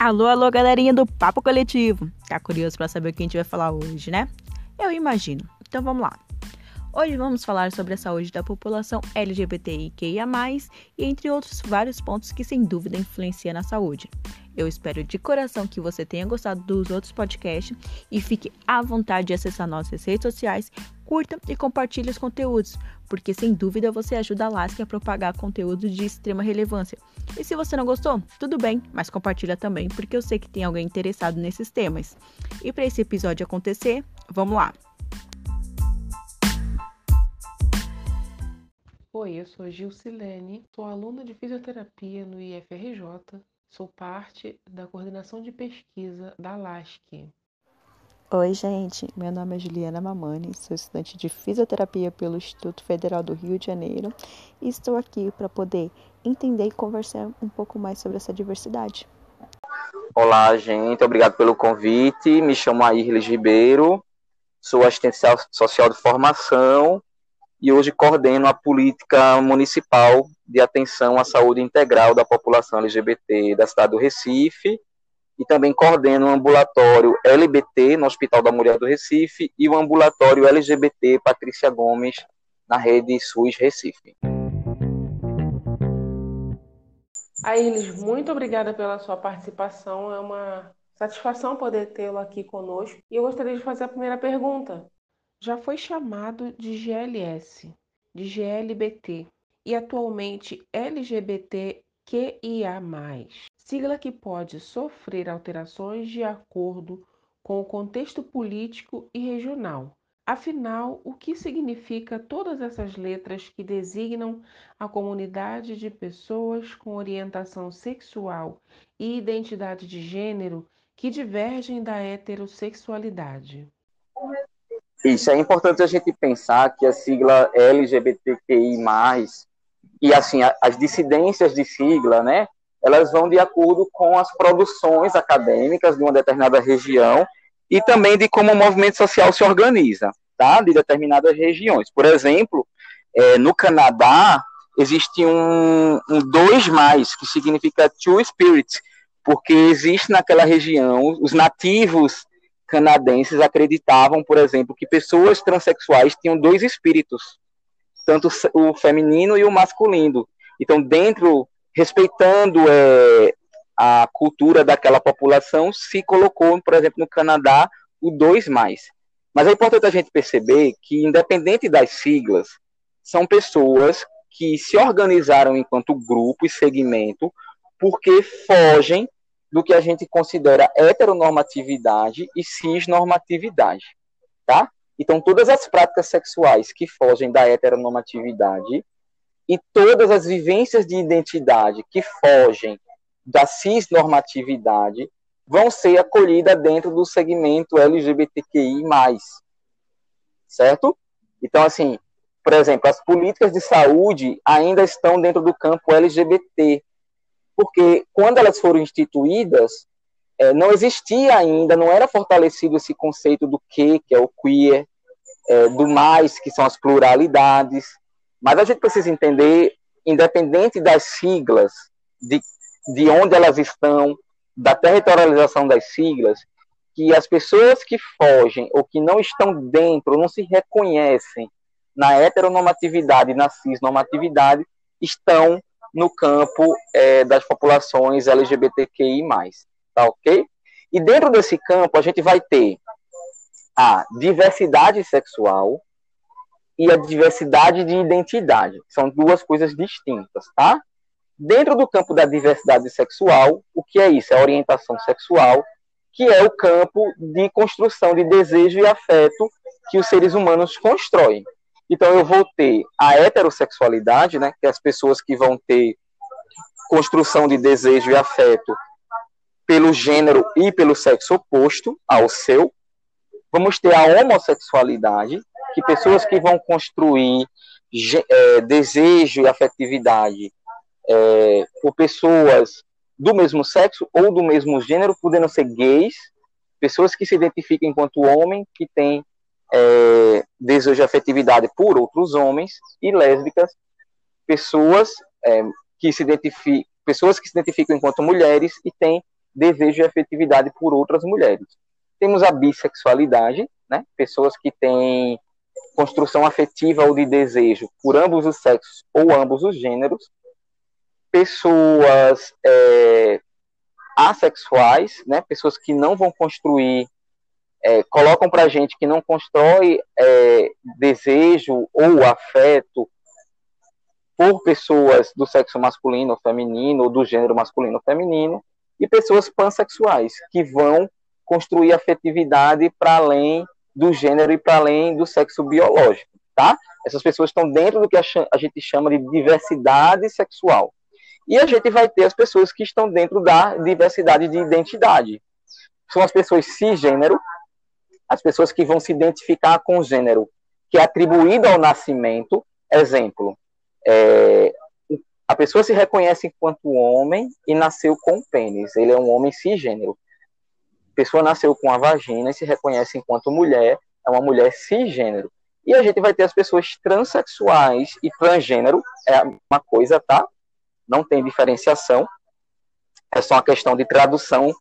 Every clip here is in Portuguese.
Alô, alô, galerinha do Papo Coletivo. Tá curioso para saber o que a gente vai falar hoje, né? Eu imagino. Então vamos lá. Hoje vamos falar sobre a saúde da população LGBTIQIA+, e entre outros vários pontos que sem dúvida influenciam na saúde. Eu espero de coração que você tenha gostado dos outros podcasts e fique à vontade de acessar nossas redes sociais, curta e compartilhe os conteúdos, porque sem dúvida você ajuda a Lasque a propagar conteúdo de extrema relevância. E se você não gostou, tudo bem, mas compartilha também, porque eu sei que tem alguém interessado nesses temas. E para esse episódio acontecer, vamos lá! Oi, eu sou Gilcilene, sou aluna de fisioterapia no IFRJ, sou parte da coordenação de pesquisa da LASC. Oi, gente, meu nome é Juliana Mamani, sou estudante de fisioterapia pelo Instituto Federal do Rio de Janeiro e estou aqui para poder entender e conversar um pouco mais sobre essa diversidade. Olá, gente, obrigado pelo convite. Me chamo Airles Ribeiro, sou assistente social de formação e hoje coordeno a política municipal de atenção à saúde integral da população LGBT da cidade do Recife e também coordeno o ambulatório LBT no Hospital da Mulher do Recife e o ambulatório LGBT Patrícia Gomes na rede SUS Recife. Aires, muito obrigada pela sua participação. É uma satisfação poder tê-lo aqui conosco. E eu gostaria de fazer a primeira pergunta já foi chamado de GLS, de GLBT e atualmente LGBTQIA+, sigla que pode sofrer alterações de acordo com o contexto político e regional. Afinal, o que significa todas essas letras que designam a comunidade de pessoas com orientação sexual e identidade de gênero que divergem da heterossexualidade? Isso, é importante a gente pensar que a sigla LGBTQI+, e assim, as dissidências de sigla, né, elas vão de acordo com as produções acadêmicas de uma determinada região e também de como o movimento social se organiza, tá, de determinadas regiões. Por exemplo, é, no Canadá, existe um, um dois mais, que significa two spirit, porque existe naquela região os nativos canadenses acreditavam, por exemplo, que pessoas transexuais tinham dois espíritos, tanto o feminino e o masculino. Então, dentro, respeitando é, a cultura daquela população, se colocou, por exemplo, no Canadá, o dois mais. Mas é importante a gente perceber que, independente das siglas, são pessoas que se organizaram enquanto grupo e segmento porque fogem do que a gente considera heteronormatividade e cisnormatividade, tá? Então, todas as práticas sexuais que fogem da heteronormatividade e todas as vivências de identidade que fogem da cisnormatividade vão ser acolhidas dentro do segmento LGBTQI+, certo? Então, assim, por exemplo, as políticas de saúde ainda estão dentro do campo LGBT, porque quando elas foram instituídas, é, não existia ainda, não era fortalecido esse conceito do que, que é o queer, é, do mais, que são as pluralidades. Mas a gente precisa entender, independente das siglas, de, de onde elas estão, da territorialização das siglas, que as pessoas que fogem ou que não estão dentro, não se reconhecem na heteronormatividade na cisnormatividade, estão no campo é, das populações LGBTQI+, tá ok? E dentro desse campo a gente vai ter a diversidade sexual e a diversidade de identidade, são duas coisas distintas, tá? Dentro do campo da diversidade sexual, o que é isso? É a orientação sexual, que é o campo de construção de desejo e afeto que os seres humanos constroem. Então eu vou ter a heterossexualidade, né, que é as pessoas que vão ter construção de desejo e afeto pelo gênero e pelo sexo oposto ao seu. Vamos ter a homossexualidade, que pessoas que vão construir é, desejo e afetividade é, por pessoas do mesmo sexo ou do mesmo gênero, podendo ser gays, pessoas que se identificam enquanto homem, que têm é, desejo de afetividade por outros homens e lésbicas, pessoas é, que se identificam, pessoas que se identificam enquanto mulheres e têm desejo e afetividade por outras mulheres. Temos a bissexualidade, né? pessoas que têm construção afetiva ou de desejo por ambos os sexos ou ambos os gêneros, pessoas é, assexuais, né? pessoas que não vão construir, é, colocam para gente que não constrói é, desejo ou afeto por pessoas do sexo masculino ou feminino, ou do gênero masculino ou feminino, e pessoas pansexuais, que vão construir afetividade para além do gênero e para além do sexo biológico, tá? Essas pessoas estão dentro do que a gente chama de diversidade sexual. E a gente vai ter as pessoas que estão dentro da diversidade de identidade. São as pessoas cisgênero, as pessoas que vão se identificar com o gênero que é atribuído ao nascimento. Exemplo, é, a pessoa se reconhece enquanto homem e nasceu com pênis. Ele é um homem cisgênero. A pessoa nasceu com a vagina e se reconhece enquanto mulher, é uma mulher cisgênero. E a gente vai ter as pessoas transexuais e transgênero, é uma coisa, tá? Não tem diferenciação. É só uma questão de tradução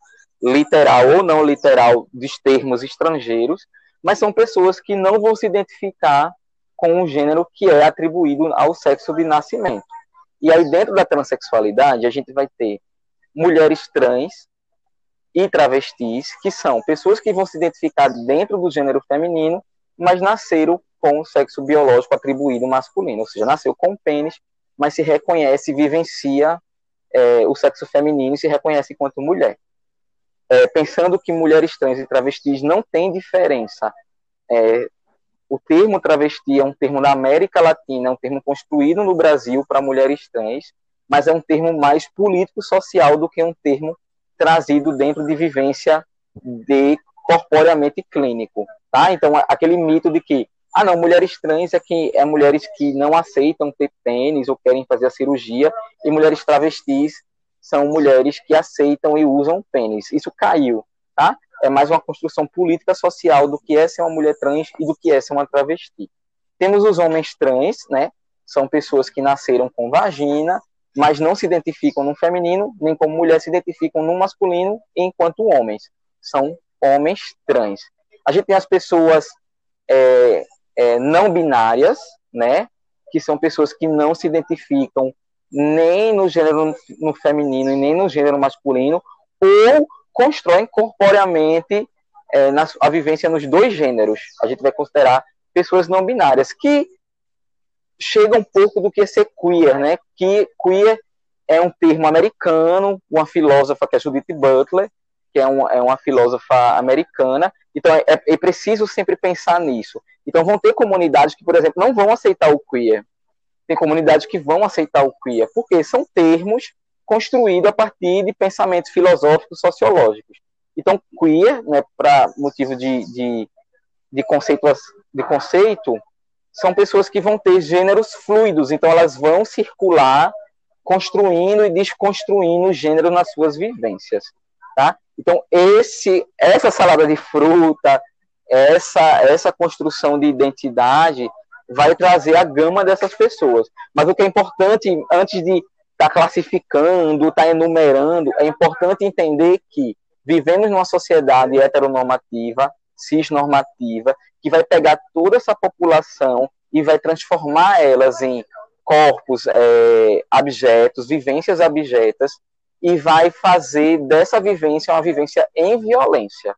literal ou não literal dos termos estrangeiros, mas são pessoas que não vão se identificar com o gênero que é atribuído ao sexo de nascimento. E aí, dentro da transexualidade, a gente vai ter mulheres trans e travestis, que são pessoas que vão se identificar dentro do gênero feminino, mas nasceram com o sexo biológico atribuído masculino, ou seja, nasceu com pênis, mas se reconhece, vivencia é, o sexo feminino e se reconhece enquanto mulher. É, pensando que mulheres trans e travestis não têm diferença é, o termo travesti é um termo da América Latina, é um termo construído no Brasil para mulheres trans, mas é um termo mais político-social do que um termo trazido dentro de vivência de corporeamente clínico, tá? Então, aquele mito de que, ah, não, mulheres trans é, que, é mulheres que não aceitam ter pênis ou querem fazer a cirurgia, e mulheres travestis são mulheres que aceitam e usam pênis. Isso caiu, tá? é mais uma construção política social do que é ser uma mulher trans e do que é ser uma travesti. Temos os homens trans, né? São pessoas que nasceram com vagina, mas não se identificam no feminino, nem como mulher se identificam no masculino, enquanto homens. São homens trans. A gente tem as pessoas é, é, não binárias, né? Que são pessoas que não se identificam nem no gênero no feminino e nem no gênero masculino, ou constroem corporeamente é, na, a vivência nos dois gêneros. A gente vai considerar pessoas não binárias, que chega um pouco do que é ser queer, né? Que queer é um termo americano, uma filósofa que é Judith Butler, que é, um, é uma filósofa americana, então é, é, preciso sempre pensar nisso. Então vão ter comunidades que, por exemplo, não vão aceitar o queer. Tem comunidades que vão aceitar o queer, porque são termos construído a partir de pensamentos filosóficos sociológicos. Então, queer, né, para motivo de, de, de, conceito, de conceito, são pessoas que vão ter gêneros fluidos, então elas vão circular construindo e desconstruindo o gênero nas suas vivências, tá? Então, esse, essa salada de fruta, essa, essa construção de identidade vai trazer a gama dessas pessoas. Mas o que é importante, antes de está classificando, está enumerando, é importante entender que vivemos numa sociedade heteronormativa, cisnormativa, que vai pegar toda essa população e vai transformar elas em corpos é, abjetos, vivências abjetas, e vai fazer dessa vivência uma vivência em violência.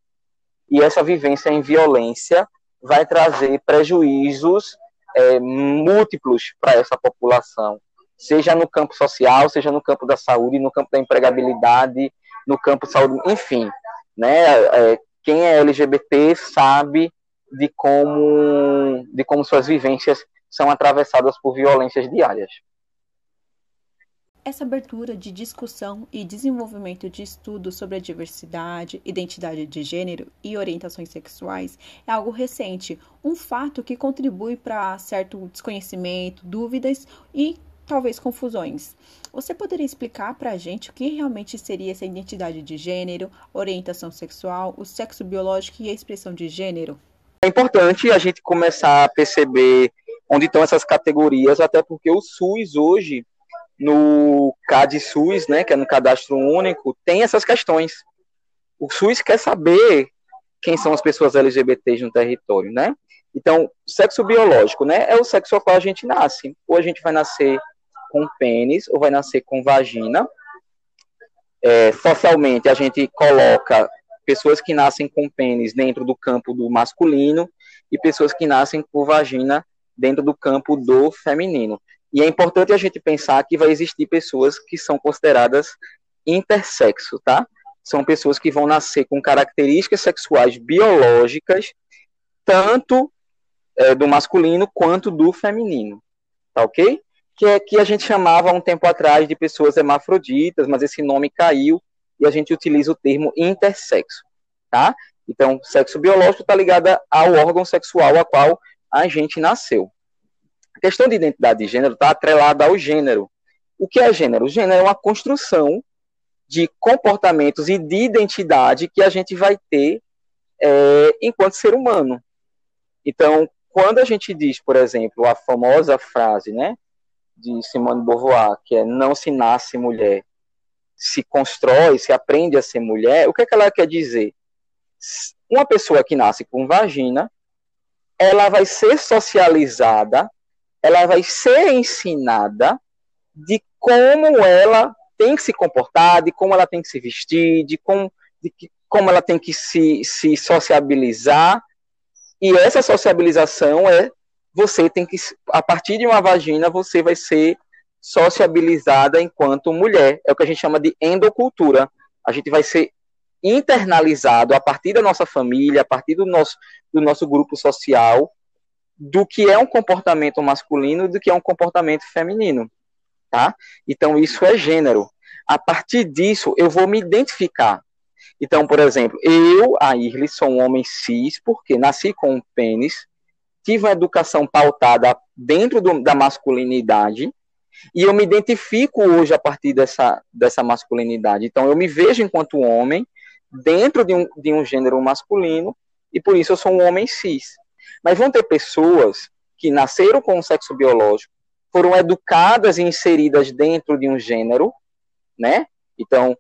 E essa vivência em violência vai trazer prejuízos é, múltiplos para essa população seja no campo social, seja no campo da saúde, no campo da empregabilidade, no campo de saúde, enfim, né? É, quem é LGBT sabe de como, de como suas vivências são atravessadas por violências diárias. Essa abertura de discussão e desenvolvimento de estudos sobre a diversidade, identidade de gênero e orientações sexuais é algo recente, um fato que contribui para certo desconhecimento, dúvidas e talvez confusões. Você poderia explicar para a gente o que realmente seria essa identidade de gênero, orientação sexual, o sexo biológico e a expressão de gênero? É importante a gente começar a perceber onde estão essas categorias, até porque o SUS hoje, no CAD SUS, né, que é no cadastro único, tem essas questões. O SUS quer saber quem são as pessoas LGBTs no território, né? Então, sexo biológico, né? É o sexo ao qual a gente nasce. Ou a gente vai nascer com pênis, ou vai nascer com vagina. É, socialmente, a gente coloca pessoas que nascem com pênis dentro do campo do masculino e pessoas que nascem com vagina dentro do campo do feminino. E é importante a gente pensar que vai existir pessoas que são consideradas intersexo, tá? São pessoas que vão nascer com características sexuais biológicas, tanto é, do masculino quanto do feminino, tá ok? Que é que a gente chamava um tempo atrás de pessoas hermafroditas, mas esse nome caiu e a gente utiliza o termo intersexo, tá? Então, sexo biológico está ligado ao órgão sexual a qual a gente nasceu. A questão de identidade de gênero está atrelada ao gênero. O que é gênero? O gênero é uma construção de comportamentos e de identidade que a gente vai ter é, enquanto ser humano. Então, quando a gente diz, por exemplo, a famosa frase, né, de Simone de Beauvoir, que é não se nasce mulher, se constrói, se aprende a ser mulher, o que, é que ela quer dizer? Uma pessoa que nasce com vagina, ela vai ser socializada, ela vai ser ensinada de como ela tem que se comportar, de como ela tem que se vestir, de como, de que, como ela tem que se, se sociabilizar. E essa sociabilização é você tem que, a partir de uma vagina, você vai ser sociabilizada enquanto mulher. É o que a gente chama de endocultura. A gente vai ser internalizado a partir da nossa família, a partir do nosso, do nosso grupo social, do que é um comportamento masculino do que é um comportamento feminino, tá? Então isso é gênero. A partir disso eu vou me identificar. Então, por exemplo, eu, a Irly, sou um homem cis porque nasci com um pênis, tive uma educação pautada dentro do, da masculinidade e eu me identifico hoje a partir dessa, dessa masculinidade. Então, eu me vejo enquanto homem dentro de um, de um gênero masculino e por isso eu sou um homem cis. Mas vão ter pessoas que nasceram com um sexo biológico, foram educadas e inseridas dentro de um gênero, né? Então,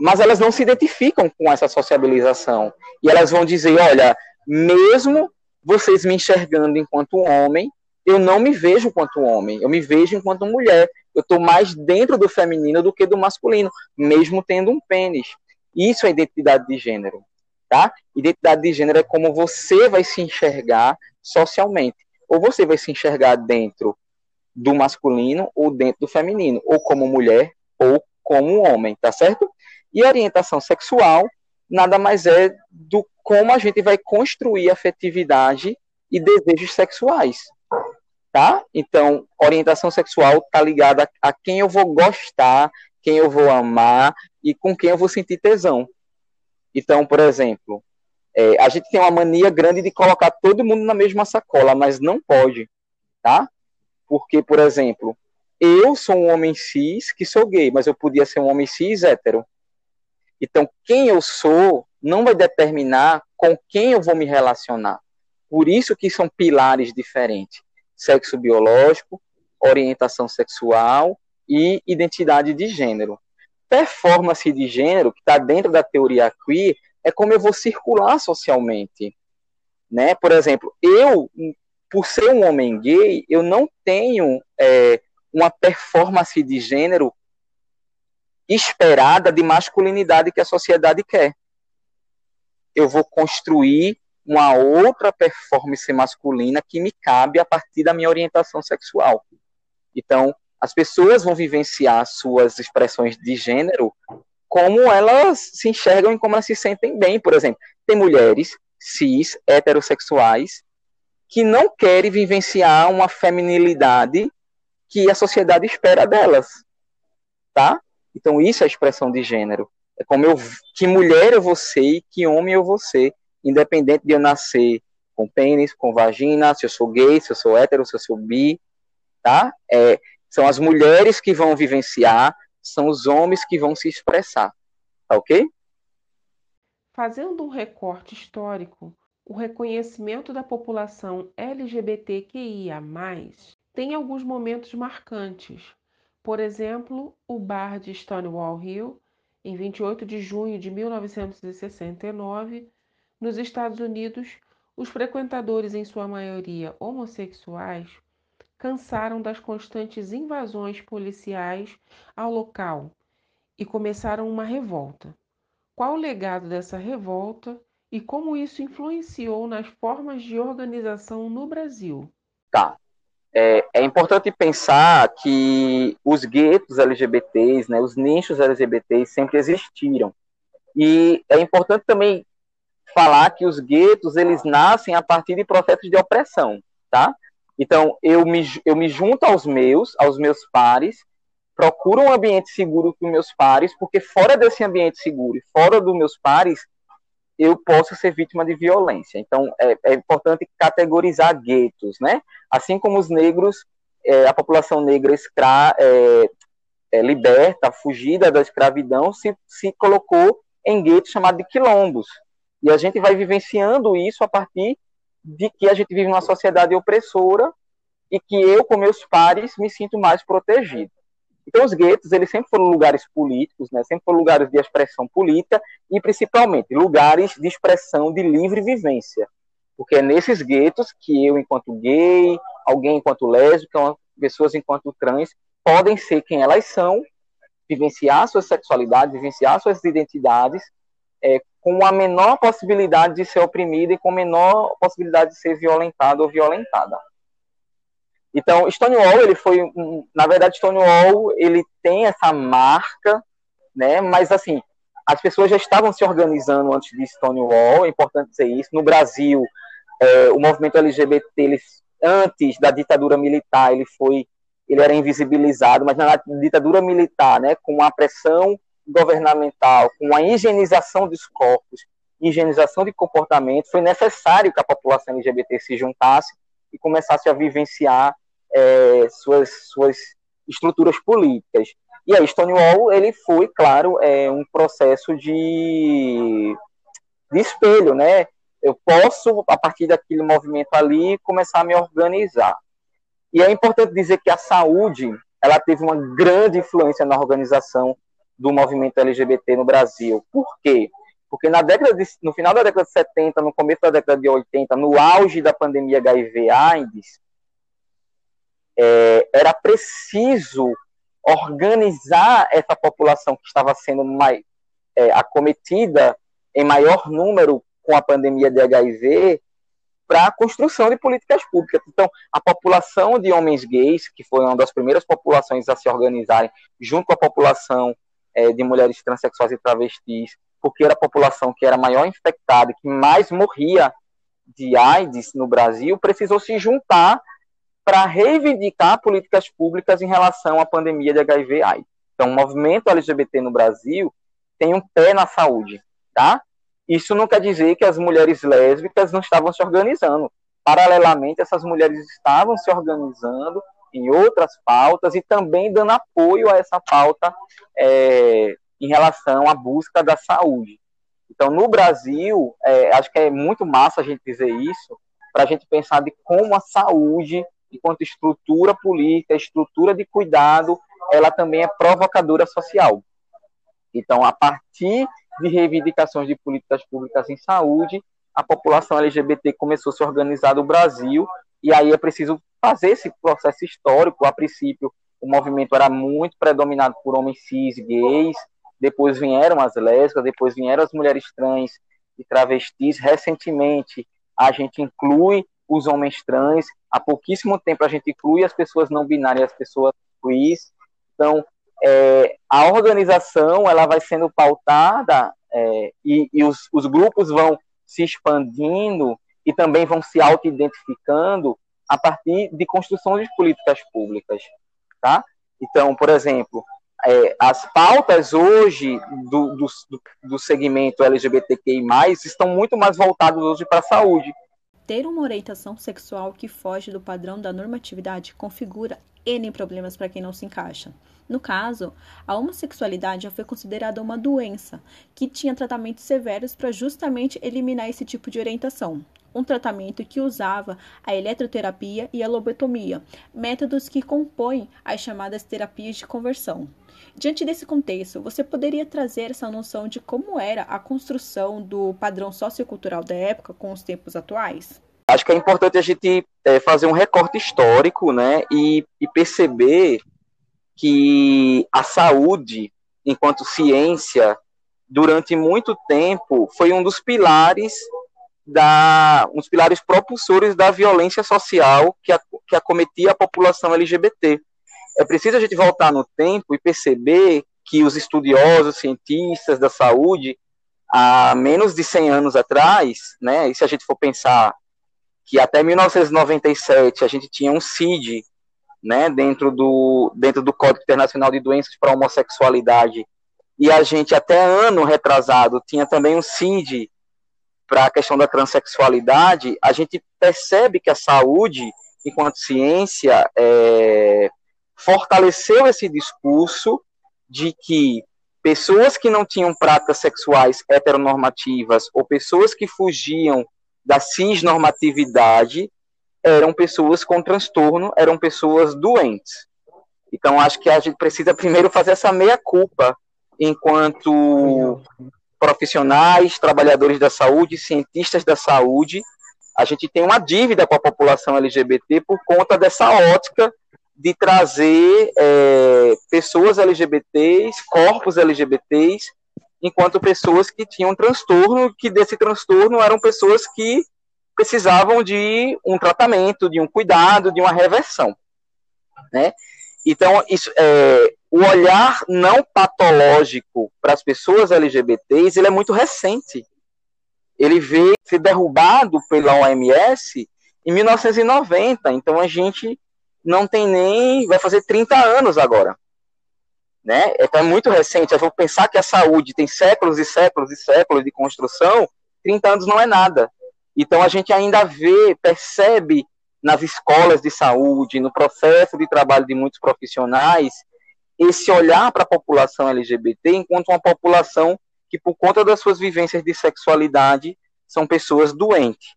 mas elas não se identificam com essa sociabilização. E elas vão dizer, olha, mesmo vocês me enxergando enquanto homem, eu não me vejo enquanto homem, eu me vejo enquanto mulher. Eu estou mais dentro do feminino do que do masculino, mesmo tendo um pênis. Isso é identidade de gênero, tá? Identidade de gênero é como você vai se enxergar socialmente. Ou você vai se enxergar dentro do masculino ou dentro do feminino, ou como mulher ou como homem, tá certo? E orientação sexual nada mais é do como a gente vai construir afetividade e desejos sexuais, tá? Então, orientação sexual tá ligada a quem eu vou gostar, quem eu vou amar e com quem eu vou sentir tesão. Então, por exemplo, é, a gente tem uma mania grande de colocar todo mundo na mesma sacola, mas não pode, tá? Porque, por exemplo, eu sou um homem cis que sou gay, mas eu podia ser um homem cis hétero. Então, quem eu sou não vai determinar com quem eu vou me relacionar. Por isso que são pilares diferentes: sexo biológico, orientação sexual e identidade de gênero. Performance de gênero, que está dentro da teoria queer, é como eu vou circular socialmente. Né? Por exemplo, eu, por ser um homem gay, eu não tenho é, uma performance de gênero esperada de masculinidade que a sociedade quer. Eu vou construir uma outra performance masculina que me cabe a partir da minha orientação sexual. Então, as pessoas vão vivenciar suas expressões de gênero como elas se enxergam e como elas se sentem bem. Por exemplo, tem mulheres cis, heterossexuais, que não querem vivenciar uma feminilidade que a sociedade espera delas. Tá? Então, isso é expressão de gênero. É como eu, que mulher eu vou ser e que homem eu vou ser, independente de eu nascer com pênis, com vagina, se eu sou gay, se eu sou hétero, se eu sou bi, tá? É, são as mulheres que vão vivenciar, são os homens que vão se expressar. Tá ok? Fazendo um recorte histórico, o reconhecimento da população LGBTQIA, tem alguns momentos marcantes. Por exemplo, o bar de Stonewall Hill Em 28 de junho de 1969, nos Estados Unidos, os frequentadores, em sua maioria homossexuais, cansaram das constantes invasões policiais ao local e começaram uma revolta. Qual o legado dessa revolta e como isso influenciou nas formas de organização no Brasil? Tá. É, é importante pensar que os guetos LGBTs, né, os nichos LGBTs sempre existiram. E é importante também falar que os guetos eles nascem a partir de processos de opressão, tá? Então eu me, eu me junto aos meus, aos meus pares, procuro um ambiente seguro com meus pares, porque fora desse ambiente seguro, fora dos meus pares, eu posso ser vítima de violência. Então, é, é importante categorizar guetos, né? Assim como os negros, é, a população negra escra, é, é, liberta, fugida da escravidão, se, se colocou em guetos chamados de quilombos. E a gente vai vivenciando isso a partir de que a gente vive numa sociedade opressora e que eu, com meus pares, me sinto mais protegido. Então, os guetos, eles sempre foram lugares políticos, né? sempre foram lugares de expressão política e, principalmente, lugares de expressão de livre vivência. Porque é nesses guetos que eu, enquanto gay, alguém enquanto lésbica, pessoas enquanto trans, podem ser quem elas são, vivenciar suas sexualidades, vivenciar suas identidades, é, com a menor possibilidade de ser oprimida e com menor possibilidade de ser violentada ou violentada. Então, Stonewall, ele foi, na verdade, Stonewall, ele tem essa marca, né? Mas assim, as pessoas já estavam se organizando antes de Stonewall, é importante dizer isso. No Brasil, é, o movimento LGBT, ele, antes da ditadura militar, ele foi, ele era invisibilizado, mas na ditadura militar, né, com a pressão governamental, com a higienização dos corpos, higienização de comportamento, foi necessário que a população LGBT se juntasse e começasse a vivenciar é, suas, suas estruturas políticas. E aí, Stonewall, ele foi, claro, é, um processo de, de espelho, né? Eu posso, a partir daquele movimento ali, começar a me organizar. E é importante dizer que a saúde, ela teve uma grande influência na organização do movimento LGBT no Brasil. Por quê? Porque na década de, no final da década de 70, no começo da década de 80, no auge da pandemia HIV/AIDS, é, era preciso organizar essa população que estava sendo mais, é, acometida em maior número com a pandemia de HIV para a construção de políticas públicas. Então, a população de homens gays, que foi uma das primeiras populações a se organizarem, junto com a população é, de mulheres transexuais e travestis, porque era a população que era maior infectada, que mais morria de AIDS no Brasil, precisou se juntar para reivindicar políticas públicas em relação à pandemia de HIV/AIDS. Então, o movimento LGBT no Brasil tem um pé na saúde, tá? Isso não quer dizer que as mulheres lésbicas não estavam se organizando. Paralelamente, essas mulheres estavam se organizando em outras pautas e também dando apoio a essa pauta é, em relação à busca da saúde. Então, no Brasil, é, acho que é muito massa a gente dizer isso, para a gente pensar de como a saúde enquanto estrutura política, estrutura de cuidado, ela também é provocadora social. Então, a partir de reivindicações de políticas públicas em saúde, a população LGBT começou a se organizar no Brasil, e aí é preciso fazer esse processo histórico. A princípio, o movimento era muito predominado por homens cis, gays, depois vieram as lésbicas, depois vieram as mulheres trans e travestis. Recentemente, a gente inclui os homens trans. Há pouquíssimo tempo a gente inclui as pessoas não binárias, as pessoas queers. Então, é, a organização ela vai sendo pautada é, e, e os, os, grupos vão se expandindo e também vão se auto-identificando a partir de construção de políticas públicas, tá? Então, por exemplo, é, as pautas hoje do, do, do segmento LGBTQI+, estão muito mais voltadas hoje para a saúde, ter uma orientação sexual que foge do padrão da normatividade configura N problemas para quem não se encaixa. No caso, a homossexualidade já foi considerada uma doença que tinha tratamentos severos para justamente eliminar esse tipo de orientação. Um tratamento que usava a eletroterapia e a lobotomia, métodos que compõem as chamadas terapias de conversão. Diante desse contexto, você poderia trazer essa noção de como era a construção do padrão sociocultural da época com os tempos atuais? Acho que é importante a gente é, fazer um recorte histórico né, e, e perceber que a saúde, enquanto ciência, durante muito tempo foi um dos pilares da dos pilares propulsores da violência social que, a, que acometia a população LGBT. É preciso a gente voltar no tempo e perceber que os estudiosos, cientistas da saúde, há menos de 100 anos atrás, né, e se a gente for pensar que até 1997 a gente tinha um CID, né, dentro do, dentro do Código Internacional de Doenças para a Homossexualidade, e a gente até ano retrasado tinha também um CID para a questão da transexualidade, a gente percebe que a saúde, enquanto ciência, é, fortaleceu esse discurso de que pessoas que não tinham práticas sexuais heteronormativas ou pessoas que fugiam da cisnormatividade eram pessoas com transtorno, eram pessoas doentes. Então, acho que a gente precisa primeiro fazer essa meia-culpa enquanto profissionais, trabalhadores da saúde, cientistas da saúde, a gente tem uma dívida com a população LGBT por conta dessa ótica de trazer é, pessoas LGBTs, corpos LGBTs, enquanto pessoas que tinham transtorno, que desse transtorno eram pessoas que precisavam de um tratamento, de um cuidado, de uma reversão, né? Então, isso, é, o olhar não patológico para as pessoas LGBTs, ele é muito recente. Ele veio ser derrubado pela OMS em 1990, então a gente não tem nem, vai fazer 30 anos agora. Né? Então é muito recente, eu vou pensar que a saúde tem séculos e séculos e séculos de construção, 30 anos não é nada. Então a gente ainda vê, percebe nas escolas de saúde, no processo de trabalho de muitos profissionais, esse olhar para a população LGBT enquanto uma população que, por conta das suas vivências de sexualidade, são pessoas doentes.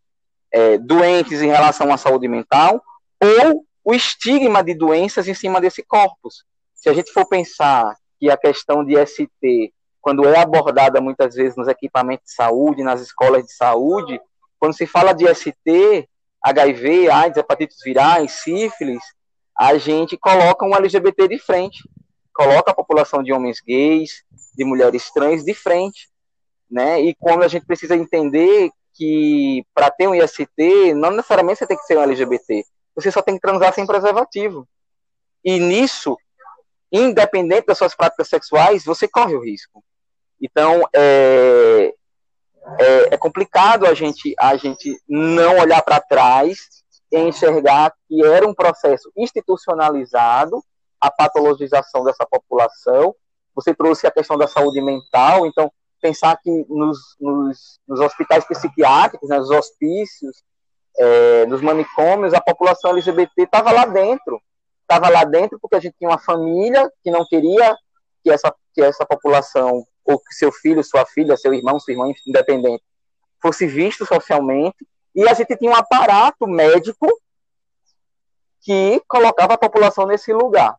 É, doentes em relação à saúde mental, ou o estigma de doenças em cima desse corpus. Se a gente for pensar que a questão de ST, quando é abordada muitas vezes nos equipamentos de saúde, nas escolas de saúde, quando se fala de ST, HIV, AIDS, hepatites virais, sífilis, a gente coloca um LGBT de frente, coloca a população de homens gays, de mulheres trans de frente, né? E quando a gente precisa entender que para ter um IST, não necessariamente você tem que ser um LGBT, você só tem que transar sem preservativo. E nisso, independente das suas práticas sexuais, você corre o risco. Então, é, é, é complicado a gente, a gente não olhar para trás e enxergar que era um processo institucionalizado a patologização dessa população. Você trouxe a questão da saúde mental, então pensar que nos, nos, nos hospitais psiquiátricos, né, nos hospícios, é, nos manicômios, a população LGBT estava lá dentro. Estava lá dentro porque a gente tinha uma família que não queria que essa, que essa população ou que seu filho, sua filha, seu irmão, sua irmã, independente, fosse visto socialmente, e a gente tinha um aparato médico que colocava a população nesse lugar.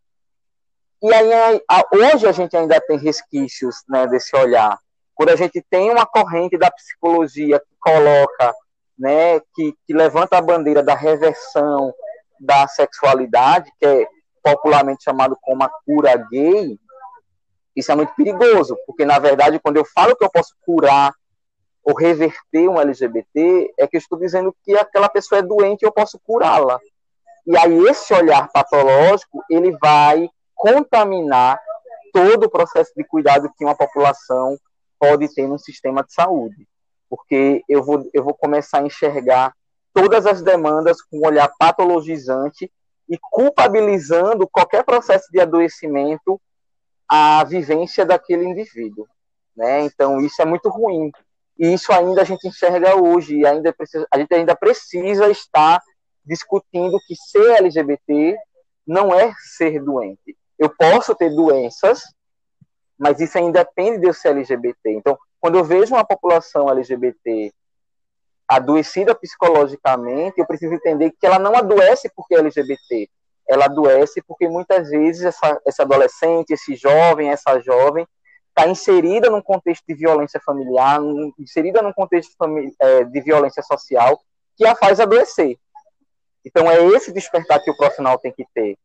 E aí, hoje a gente ainda tem resquícios né, desse olhar. Quando a gente tem uma corrente da psicologia que coloca, né, que, que levanta a bandeira da reversão da sexualidade, que é popularmente chamado como a cura gay, isso é muito perigoso, porque na verdade, quando eu falo que eu posso curar ou reverter um LGBT, é que eu estou dizendo que aquela pessoa é doente e eu posso curá-la. E aí esse olhar patológico, ele vai contaminar todo o processo de cuidado que uma população pode ter no sistema de saúde. Porque eu vou, eu vou começar a enxergar todas as demandas com um olhar patologizante e culpabilizando qualquer processo de adoecimento a vivência daquele indivíduo. Né? Então, isso é muito ruim. E isso ainda a gente enxerga hoje, ainda precisa, a gente ainda precisa estar discutindo que ser LGBT não é ser doente. Eu posso ter doenças, mas isso ainda depende de eu ser LGBT. Então, quando eu vejo uma população LGBT adoecida psicologicamente, eu preciso entender que ela não adoece porque é LGBT. Ela adoece porque muitas vezes essa, essa adolescente, esse jovem, essa jovem, está inserida num contexto de violência familiar, inserida num contexto é, de violência social, que a faz adoecer. Então é esse despertar que o profissional tem que ter.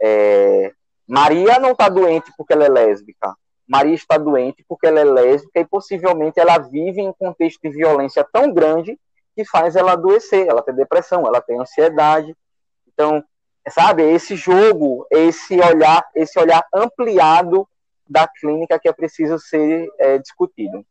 É, Maria não está doente porque ela é lésbica. Maria está doente porque ela é lésbica e possivelmente ela vive em um contexto de violência tão grande que faz ela adoecer. Ela tem depressão, ela tem ansiedade. Então, sabe, esse jogo, esse olhar, esse olhar ampliado da clínica que é preciso ser é, discutido.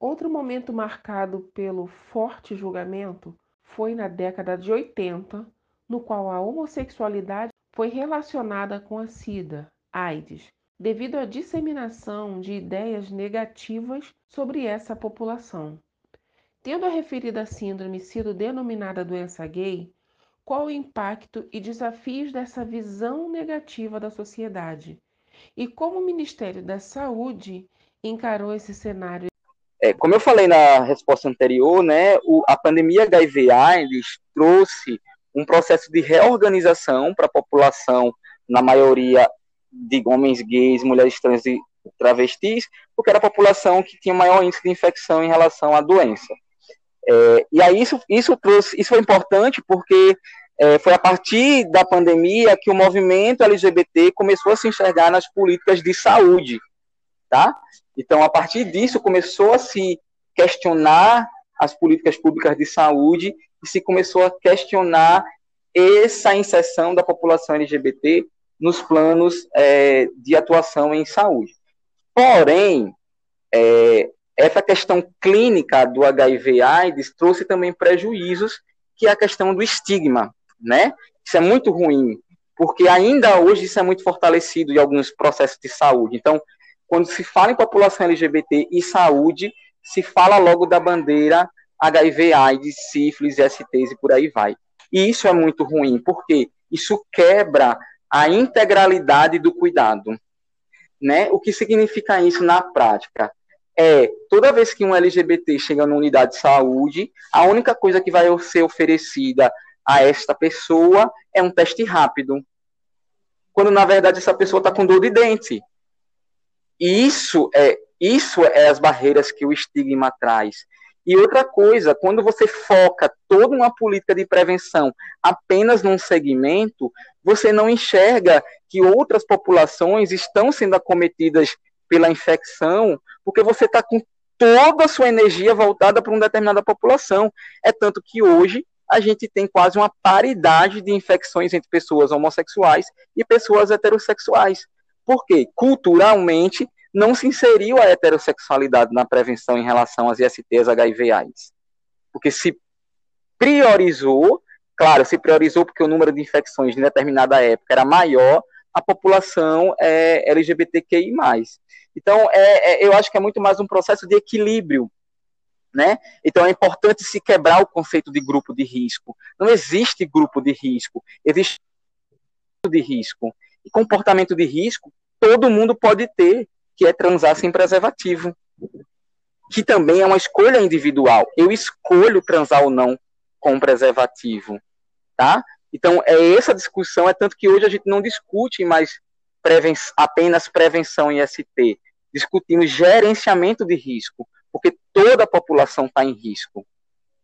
Outro momento marcado pelo forte julgamento foi na década de 80, no qual a homossexualidade foi relacionada com a SIDA, AIDS, devido à disseminação de ideias negativas sobre essa população. Tendo a referida síndrome sido denominada doença gay, qual o impacto e desafios dessa visão negativa da sociedade? E como o Ministério da Saúde encarou esse cenário? É, como eu falei na resposta anterior, né, o, a pandemia HIV/AIDS trouxe um processo de reorganização para a população, na maioria de homens gays, mulheres trans e travestis, porque era a população que tinha maior índice de infecção em relação à doença. É, e aí isso, isso trouxe, isso foi importante porque é, foi a partir da pandemia que o movimento LGBT começou a se enxergar nas políticas de saúde, tá? Então, a partir disso, começou a se questionar as políticas públicas de saúde e se começou a questionar essa inserção da população LGBT nos planos é, de atuação em saúde. Porém, é, essa questão clínica do HIV/AIDS trouxe também prejuízos, que é a questão do estigma, né? Isso é muito ruim, porque ainda hoje isso é muito fortalecido em alguns processos de saúde. Então, quando se fala em população LGBT e saúde, se fala logo da bandeira HIV, AIDS, sífilis, STs e por aí vai. E isso é muito ruim, porque isso quebra a integralidade do cuidado. Né? O que significa isso na prática? É, toda vez que um LGBT chega numa unidade de saúde, a única coisa que vai ser oferecida a esta pessoa é um teste rápido. Quando na verdade essa pessoa está com dor de dente. E isso é, isso é as barreiras que o estigma traz. E outra coisa, quando você foca toda uma política de prevenção apenas num segmento, você não enxerga que outras populações estão sendo acometidas pela infecção, porque você está com toda a sua energia voltada para uma determinada população. É tanto que hoje a gente tem quase uma paridade de infecções entre pessoas homossexuais e pessoas heterossexuais. Porque, culturalmente, não se inseriu a heterossexualidade na prevenção em relação às ISTs, HIV AIDS. Porque se priorizou Claro, se priorizou porque o número de infecções em determinada época era maior, a população é LGBTQI+. Então, é, é, eu acho que é muito mais um processo de equilíbrio, né? Então, é importante se quebrar o conceito de grupo de risco. Não existe grupo de risco, existe de risco. E comportamento de risco, todo mundo pode ter, que é transar sem preservativo. Que também é uma escolha individual. Eu escolho transar ou não com preservativo tá? Então, é essa discussão, é tanto que hoje a gente não discute mais preven apenas prevenção em ST, discutimos gerenciamento de risco, porque toda a população está em risco,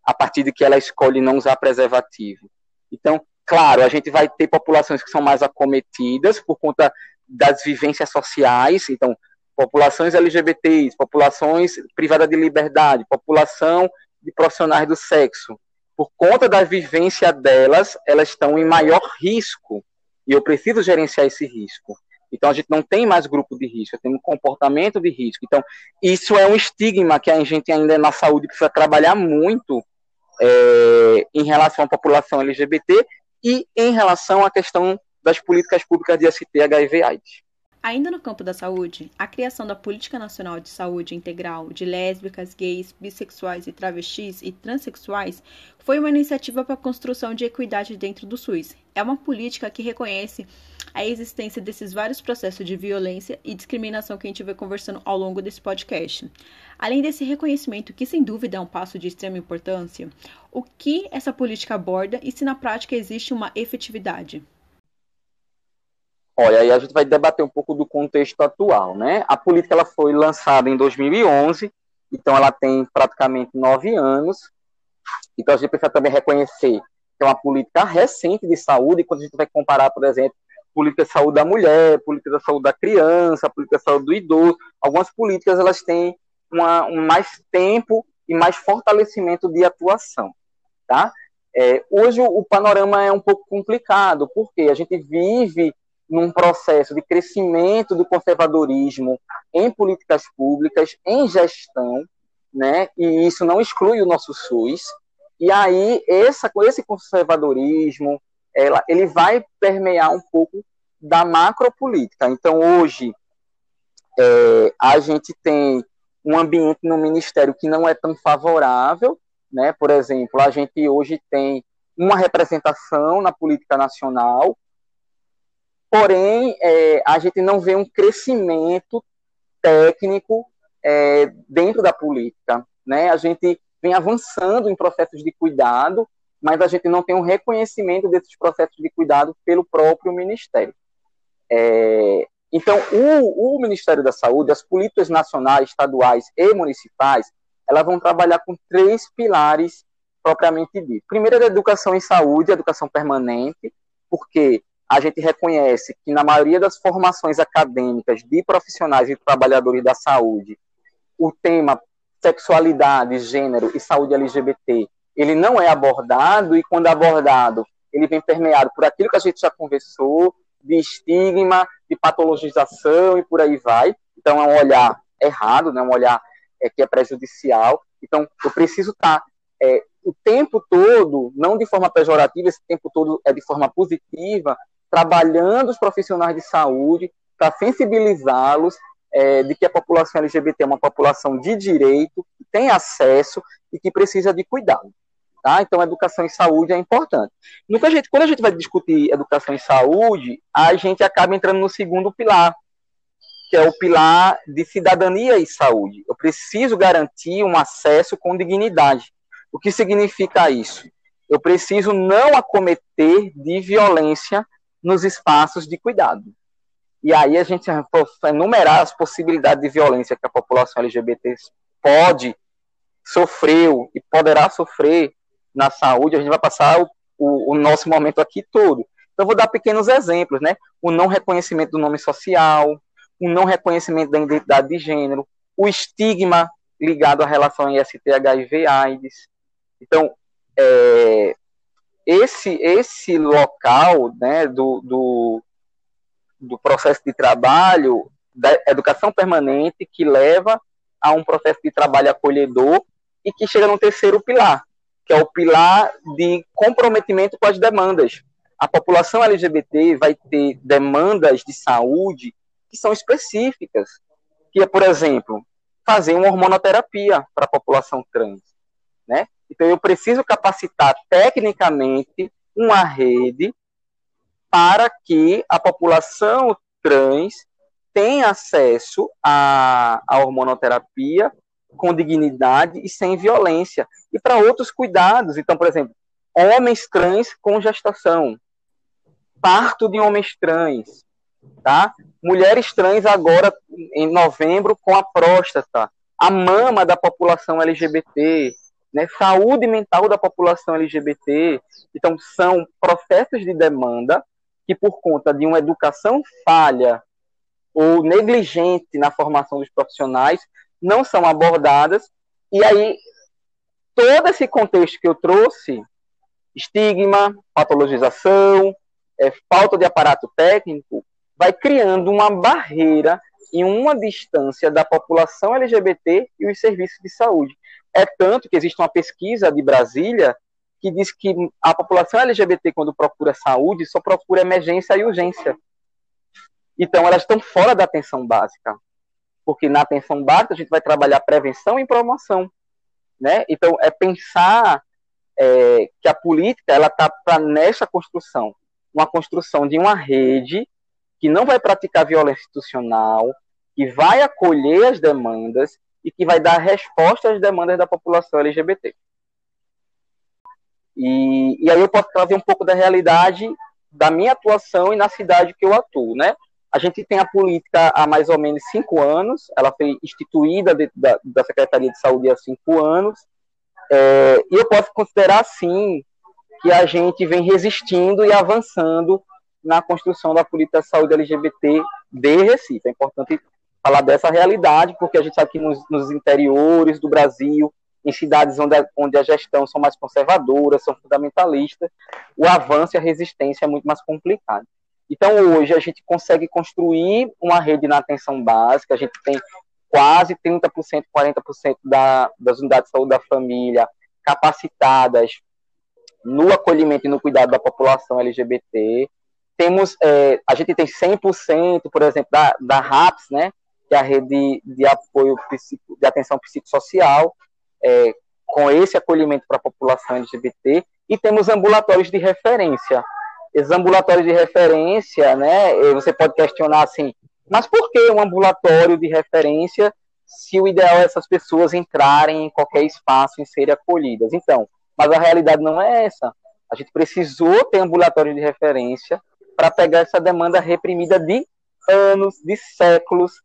a partir de que ela escolhe não usar preservativo. Então, claro, a gente vai ter populações que são mais acometidas por conta das vivências sociais, então, populações LGBTs, populações privadas de liberdade, população de profissionais do sexo, por conta da vivência delas, elas estão em maior risco. E eu preciso gerenciar esse risco. Então a gente não tem mais grupo de risco, tem um comportamento de risco. Então isso é um estigma que a gente ainda na saúde precisa trabalhar muito é, em relação à população LGBT e em relação à questão das políticas públicas de ST, HIV/AIDS. Ainda no campo da saúde, a criação da Política Nacional de Saúde Integral de lésbicas, gays, bissexuais e travestis e transexuais foi uma iniciativa para a construção de equidade dentro do SUS. É uma política que reconhece a existência desses vários processos de violência e discriminação que a gente vai conversando ao longo desse podcast. Além desse reconhecimento, que sem dúvida é um passo de extrema importância, o que essa política aborda e se na prática existe uma efetividade? Olha, aí a gente vai debater um pouco do contexto atual, né? A política ela foi lançada em 2011, então ela tem praticamente nove anos. Então a gente precisa também reconhecer que é uma política recente de saúde, quando a gente vai comparar, por exemplo, política de saúde da mulher, política de saúde da criança, política de saúde do idoso. Algumas políticas elas têm uma, um mais tempo e mais fortalecimento de atuação, tá? É, hoje o, panorama é um pouco complicado, porque a gente vive num processo de crescimento do conservadorismo em políticas públicas, em gestão, né? E isso não exclui o nosso SUS. E aí essa, esse conservadorismo, ela, ele vai permear um pouco da macropolítica. Então hoje é, a gente tem um ambiente no ministério que não é tão favorável, né? Por exemplo, a gente hoje tem uma representação na política nacional porém é, a gente não vê um crescimento técnico é, dentro da política. Né? A gente vem avançando em processos de cuidado, mas a gente não tem um reconhecimento desses processos de cuidado pelo próprio Ministério. É, então, o, o, Ministério da Saúde, as políticas nacionais, estaduais e municipais, elas vão trabalhar com três pilares propriamente dito. Primeiro é a educação em saúde, a educação permanente, porque a gente reconhece que na maioria das formações acadêmicas de profissionais e trabalhadores da saúde, o tema sexualidade, gênero e saúde LGBT, ele não é abordado e quando abordado, ele vem permeado por aquilo que a gente já conversou, de estigma, de patologização e por aí vai. Então é um olhar errado, né? um olhar é, que é prejudicial. Então eu preciso estar tá, é, o tempo todo, não de forma pejorativa, esse tempo todo é de forma positiva, trabalhando os profissionais de saúde para sensibilizá-los é, de que a população LGBT é uma população de direito, que tem acesso e que precisa de cuidado. Tá? Então, educação em saúde é importante. a gente, quando a gente vai discutir educação em saúde, a gente acaba entrando no segundo pilar, que é o pilar de cidadania e saúde. Eu preciso garantir um acesso com dignidade. O que significa isso? Eu preciso não acometer de violência nos espaços de cuidado. E aí a gente enumerar as possibilidades de violência que a população LGBT pode, sofreu e poderá sofrer na saúde, a gente vai passar o, o, o nosso momento aqui todo. Então, vou dar pequenos exemplos, né? O não reconhecimento do nome social, o não reconhecimento da identidade de gênero, o estigma ligado à relação IST, HIV, AIDS. Então, é, esse, esse local né, do, do, do processo de trabalho, da educação permanente, que leva a um processo de trabalho acolhedor e que chega no terceiro pilar, que é o pilar de comprometimento com as demandas. A população LGBT vai ter demandas de saúde que são específicas, que é, por exemplo, fazer uma hormonoterapia para a população trans, né? Então, eu preciso capacitar tecnicamente uma rede para que a população trans tenha acesso à, à hormonoterapia com dignidade e sem violência. E para outros cuidados. Então, por exemplo, homens trans com gestação, parto de homens trans, tá? Mulheres trans agora em novembro com a próstata, a mama da população LGBT, né, saúde mental da população LGBT. Então, são processos de demanda que, por conta de uma educação falha ou negligente na formação dos profissionais, não são abordadas. E aí, todo esse contexto que eu trouxe estigma, patologização, é, falta de aparato técnico vai criando uma barreira e uma distância da população LGBT e os serviços de saúde. É tanto que existe uma pesquisa de Brasília que diz que a população LGBT, quando procura saúde, só procura emergência e urgência. Então, elas estão fora da atenção básica. Porque na atenção básica, a gente vai trabalhar prevenção e promoção. Né? Então, é pensar é, que a política ela está nessa construção uma construção de uma rede que não vai praticar violência institucional, que vai acolher as demandas e que vai dar resposta às demandas da população LGBT. E, e aí eu posso trazer um pouco da realidade da minha atuação e na cidade que eu atuo, né? A gente tem a política há mais ou menos cinco anos, ela foi instituída da, da, Secretaria de Saúde há cinco anos, é, e eu posso considerar, sim, que a gente vem resistindo e avançando na construção da política de saúde LGBT de Recife. É importante falar dessa realidade, porque a gente sabe que nos, nos interiores do Brasil, em cidades onde a, onde a gestão são mais conservadoras, são fundamentalistas, o avanço e a resistência é muito mais complicado. Então, hoje, a gente consegue construir uma rede na atenção básica, a gente tem quase 30%, 40% da, das unidades de saúde da família capacitadas no acolhimento e no cuidado da população LGBT. Temos, é, a gente tem 100%, por exemplo, da, da RAPS, né, que é a rede de apoio de atenção psicossocial, é, com esse acolhimento para a população LGBT, e temos ambulatórios de referência. Esses ambulatórios de referência, né, você pode questionar assim, mas por que um ambulatório de referência se o ideal é essas pessoas entrarem em qualquer espaço e serem acolhidas? Então, mas a realidade não é essa. A gente precisou ter ambulatório de referência para pegar essa demanda reprimida de anos, de séculos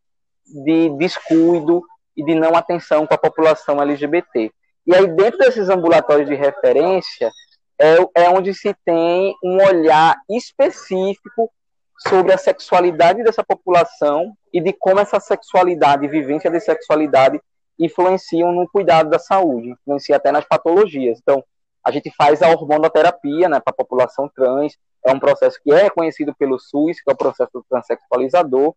de descuido e de não atenção com a população LGBT. E aí, dentro desses ambulatórios de referência, é, é onde se tem um olhar específico sobre a sexualidade dessa população e de como essa sexualidade, vivência de sexualidade, influenciam no cuidado da saúde, influencia até nas patologias. Então, a gente faz a hormonoterapia né, para a população trans, é um processo que é reconhecido pelo SUS, que é o processo do transexualizador,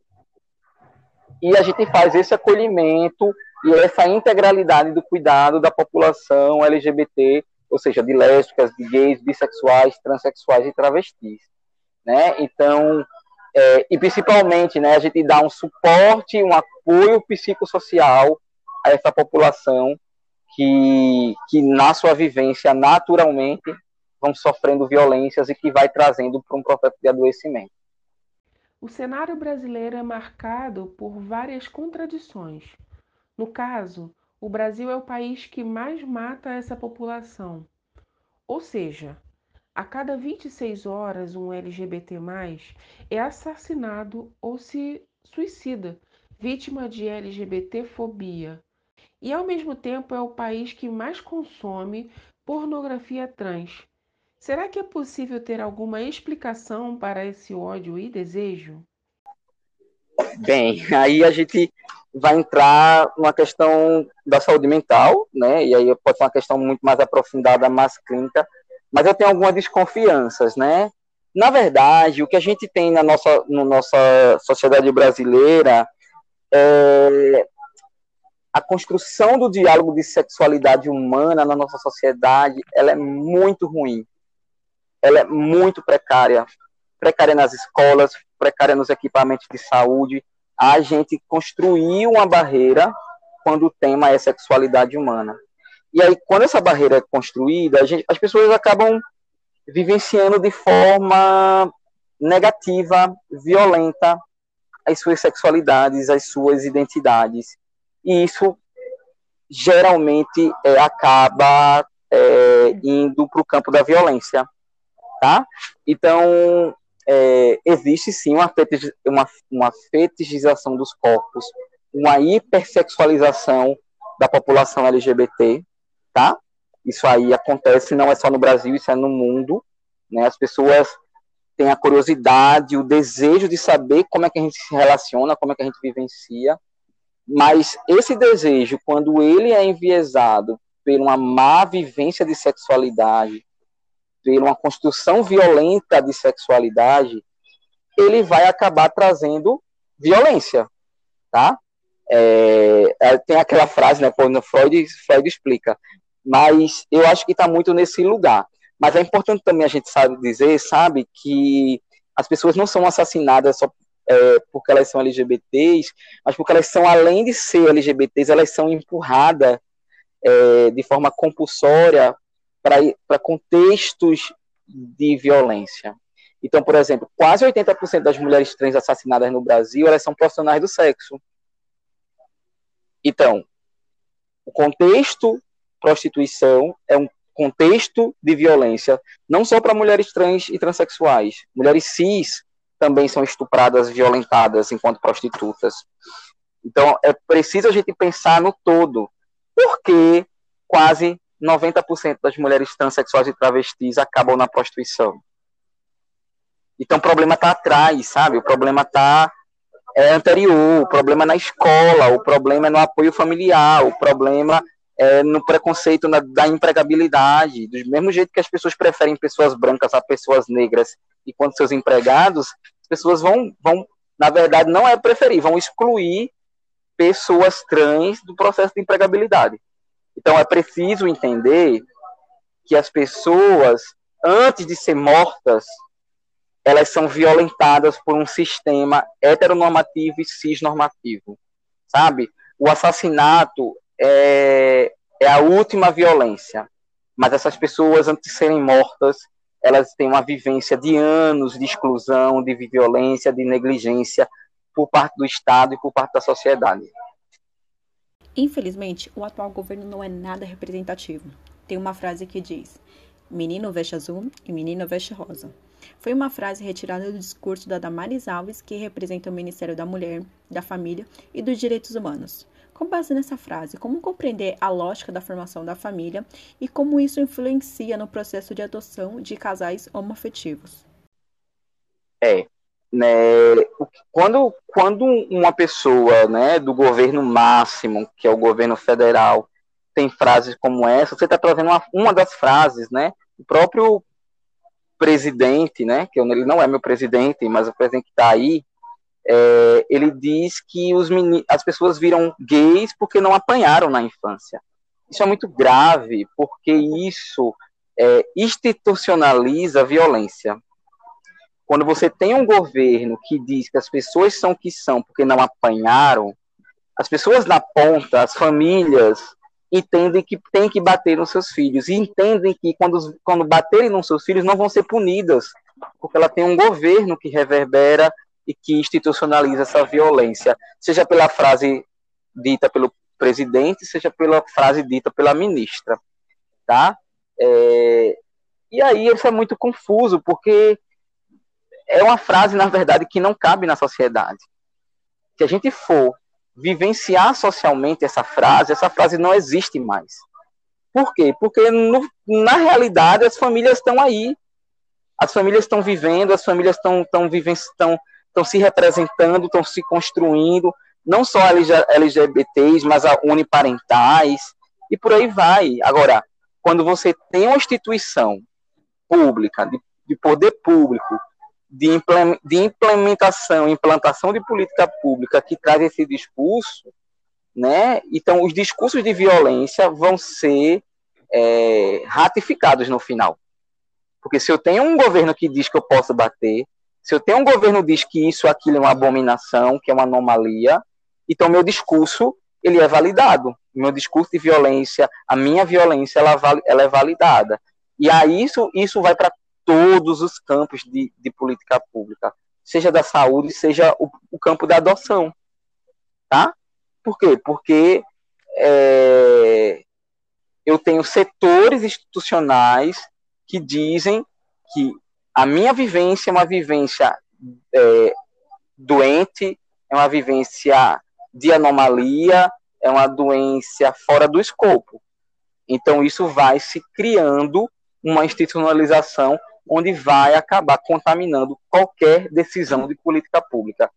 e a gente faz esse acolhimento e essa integralidade do cuidado da população LGBT, ou seja, de lésbicas, de gays, bissexuais, transexuais e travestis, né? Então, é, e principalmente, né, a gente dá um suporte, um apoio psicossocial a essa população que, que na sua vivência naturalmente vão sofrendo violências e que vai trazendo para um processo de adoecimento. O cenário brasileiro é marcado por várias contradições. No caso, o Brasil é o país que mais mata essa população. Ou seja, a cada 26 horas um LGBT é assassinado ou se suicida, vítima de LGBTfobia. E ao mesmo tempo é o país que mais consome pornografia trans, Será que é possível ter alguma explicação para esse ódio e desejo? Bem, aí a gente vai entrar numa questão da saúde mental, né? E aí pode ser uma questão muito mais aprofundada, mais clínica, mas eu tenho algumas desconfianças, né? Na verdade, o que a gente tem na nossa, na nossa sociedade brasileira é a construção do diálogo de sexualidade humana na nossa sociedade, ela é muito ruim ela é muito precária, precária nas escolas, precária nos equipamentos de saúde. A gente construiu uma barreira quando o tema é sexualidade humana. E aí, quando essa barreira é construída, gente, as pessoas acabam vivenciando de forma negativa, violenta, as suas sexualidades, as suas identidades. E isso geralmente é, acaba é, indo para o campo da violência tá? Então, é, existe sim uma, fetiche, uma, uma fetichização dos corpos, uma hipersexualização da população LGBT, tá? Isso aí acontece, não é só no Brasil, isso é no mundo, né? As pessoas têm a curiosidade, o desejo de saber como é que a gente se relaciona, como é que a gente vivencia, mas esse desejo, quando ele é enviesado por uma má vivência de sexualidade, por uma construção violenta de sexualidade, ele vai acabar trazendo violência, tá? É, é tem aquela frase, né, quando Freud, Freud explica, mas eu acho que está muito nesse lugar. Mas é importante também a gente sabe dizer, sabe, que as pessoas não são assassinadas só é, porque elas são LGBTs, mas porque elas são, além de ser LGBTs, elas são empurradas é, de forma compulsória para contextos de violência. Então, por exemplo, quase 80% das mulheres trans assassinadas no Brasil, elas são profissionais do sexo. Então, o contexto prostituição é um contexto de violência, não só para mulheres trans e transexuais. Mulheres cis também são estupradas, violentadas enquanto prostitutas. Então, é preciso a gente pensar no todo. Por que quase 90% das mulheres transexuais e travestis acabam na prostituição? Então, o problema está atrás, sabe? O problema está é anterior, o problema é na escola, o problema é no apoio familiar, o problema é no preconceito na, da empregabilidade, do mesmo jeito que as pessoas preferem pessoas brancas a pessoas negras, e quando seus empregados, as pessoas vão, vão, na verdade, não é preferir, vão excluir pessoas trans do processo de empregabilidade. Então é preciso entender que as pessoas, antes de ser mortas, elas são violentadas por um sistema heteronormativo e cisnormativo, sabe? O assassinato é, é a última violência, mas essas pessoas, antes de serem mortas, elas têm uma vivência de anos de exclusão, de violência, de negligência por parte do Estado e por parte da sociedade. Infelizmente, o atual governo não é nada representativo. Tem uma frase que diz: Menino veste azul e menino veste rosa. Foi uma frase retirada do discurso da Damares Alves, que representa o Ministério da Mulher, da Família e dos Direitos Humanos. Com base nessa frase, como compreender a lógica da formação da família e como isso influencia no processo de adoção de casais homoafetivos? É, né, quando, quando uma pessoa né, do governo máximo, que é o governo federal, tem frases como essa, você está trazendo uma, uma das frases, né? O próprio presidente, né, que ele não é meu presidente, mas o presidente que está aí, é, ele diz que os as pessoas viram gays porque não apanharam na infância. Isso é muito grave, porque isso é, institucionaliza a violência. Quando você tem um governo que diz que as pessoas são o que são porque não apanharam, as pessoas na ponta, as famílias, entendem que tem que bater nos seus filhos e entendem que quando, quando baterem nos seus filhos não vão ser punidas, porque ela tem um governo que reverbera e que institucionaliza essa violência, seja pela frase dita pelo presidente, seja pela frase dita pela ministra, tá? É, e aí isso é muito confuso, porque é uma frase, na verdade, que não cabe na sociedade. Se a gente for vivenciar socialmente essa frase, essa frase não existe mais. Por quê? Porque no, na realidade as famílias estão aí. As famílias estão vivendo, as famílias estão estão se representando, estão se construindo, não só LGBTs, mas uniparentais e por aí vai. Agora, quando você tem uma instituição pública, de, de poder público, de implementação, implantação de política pública que traz esse discurso, né? Então, os discursos de violência vão ser é, ratificados no final. Porque se eu tenho um governo que diz que eu posso bater, se eu tenho um governo que diz que isso aquilo é uma abominação, que é uma anomalia, então meu discurso ele é validado. Meu discurso de violência, a minha violência, ela, ela é validada. E aí isso, isso vai para todos os campos de, de política pública, seja da saúde, seja o, o campo da adoção. Tá? Por quê? Porque é, eu tenho setores institucionais que dizem que a minha vivência é uma vivência é, doente, é uma vivência de anomalia, é uma doença fora do escopo. Então, isso vai se criando uma institucionalização onde vai acabar contaminando qualquer decisão de política pública.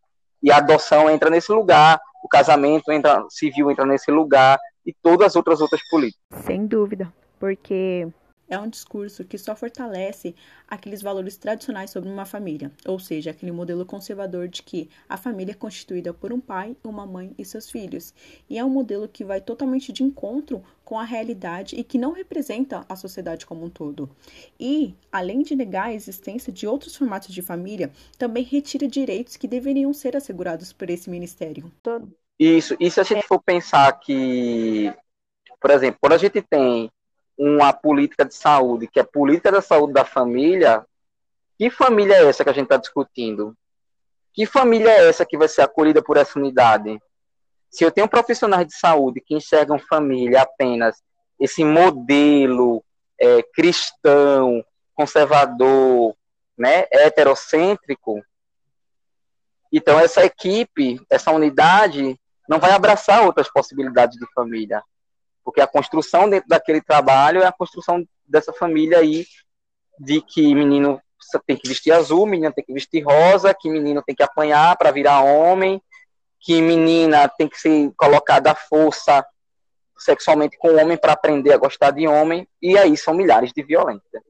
E a adoção entra nesse lugar, o casamento entra, civil entra nesse lugar e todas as outras outras políticas. Sem dúvida, porque é um discurso que só fortalece aqueles valores tradicionais sobre uma família, ou seja, aquele modelo conservador de que a família é constituída por um pai, uma mãe e seus filhos. E é um modelo que vai totalmente de encontro com a realidade e que não representa a sociedade como um todo. E, além de negar a existência de outros formatos de família, também retira direitos que deveriam ser assegurados por esse ministério. Isso, e se a gente for pensar que, por exemplo, quando a gente tem uma política de saúde, que é a política da saúde da família, Que família é essa que a gente está discutindo? Que família é essa que vai ser acolhida por essa unidade? Se eu tenho profissionais de saúde que enxergam família apenas esse modelo é, cristão, conservador, né, heterocêntrico, então essa equipe, essa unidade, não vai abraçar outras possibilidades de família, porque a construção dentro daquele trabalho é a construção dessa família aí de que menino tem que vestir azul, menina tem que vestir rosa, que menino tem que apanhar para virar homem, que menina tem que ser colocada à força sexualmente com o homem para aprender a gostar de homem, e aí são milhares de violências.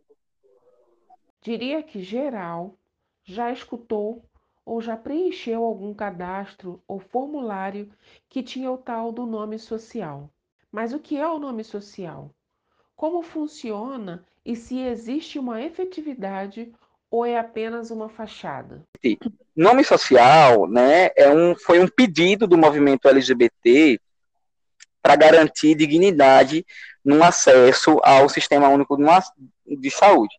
Diria que geral já escutou ou já preencheu algum cadastro ou formulário que tinha o tal do nome social. Mas o que é o nome social? Como funciona e se existe uma efetividade ou é apenas uma fachada? Nome social, né, é um, foi um pedido do movimento LGBT para garantir dignidade no acesso ao Sistema Único de Saúde.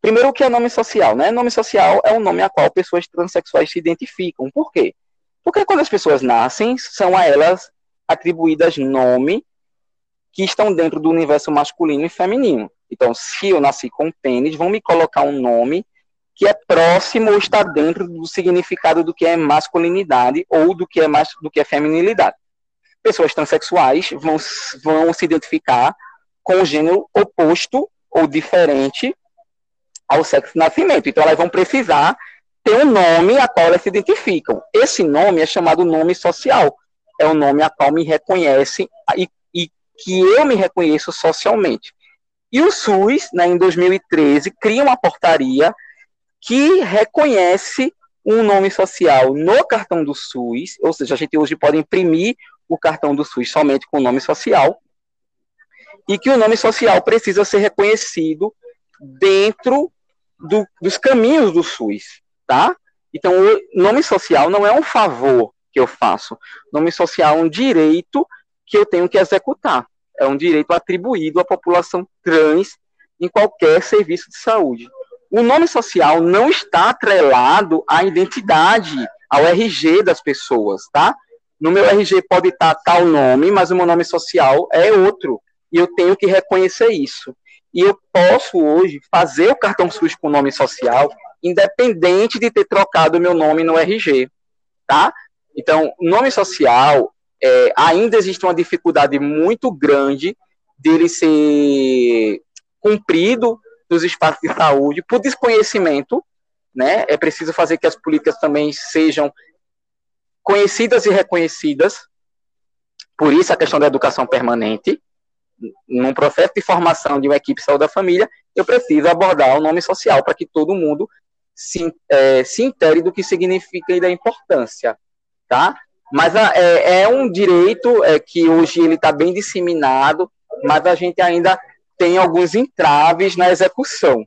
Primeiro, o que é nome social? Né? Nome social é um nome a qual pessoas transexuais se identificam. Por quê? Porque quando as pessoas nascem, são a elas atribuídas nome que estão dentro do universo masculino e feminino. Então, se eu nasci com pênis, vão me colocar um nome que é próximo ou está dentro do significado do que é masculinidade ou do que é, do que é feminilidade. Pessoas transexuais vão, vão se identificar com o gênero oposto ou diferente ao sexo de nascimento. Então, elas vão precisar ter um nome a qual elas se identificam. Esse nome é chamado nome social. É o nome a qual me reconhece e que eu me reconheço socialmente. E o SUS, né, em 2013, cria uma portaria que reconhece um nome social no cartão do SUS, ou seja, a gente hoje pode imprimir o cartão do SUS somente com o nome social, e que o nome social precisa ser reconhecido dentro do, dos caminhos do SUS, tá? Então, o nome social não é um favor que eu faço, nome social é um direito que eu tenho que executar, é um direito atribuído à população trans em qualquer serviço de saúde o nome social não está atrelado à identidade, ao RG das pessoas, tá? No meu RG pode estar tal nome, mas o meu nome social é outro. E eu tenho que reconhecer isso. E eu posso hoje fazer o cartão SUS com nome social, independente de ter trocado o meu nome no RG, tá? Então, nome social, é, ainda existe uma dificuldade muito grande dele ser cumprido dos espaços de saúde por desconhecimento, né? É preciso fazer que as políticas também sejam conhecidas e reconhecidas. Por isso a questão da educação permanente, num processo de formação de uma equipe de saúde da família, eu preciso abordar o nome social para que todo mundo se, é, se do que significa e da importância, tá? Mas é, é um direito é, que hoje ele está bem disseminado, mas a gente ainda tem alguns entraves na execução.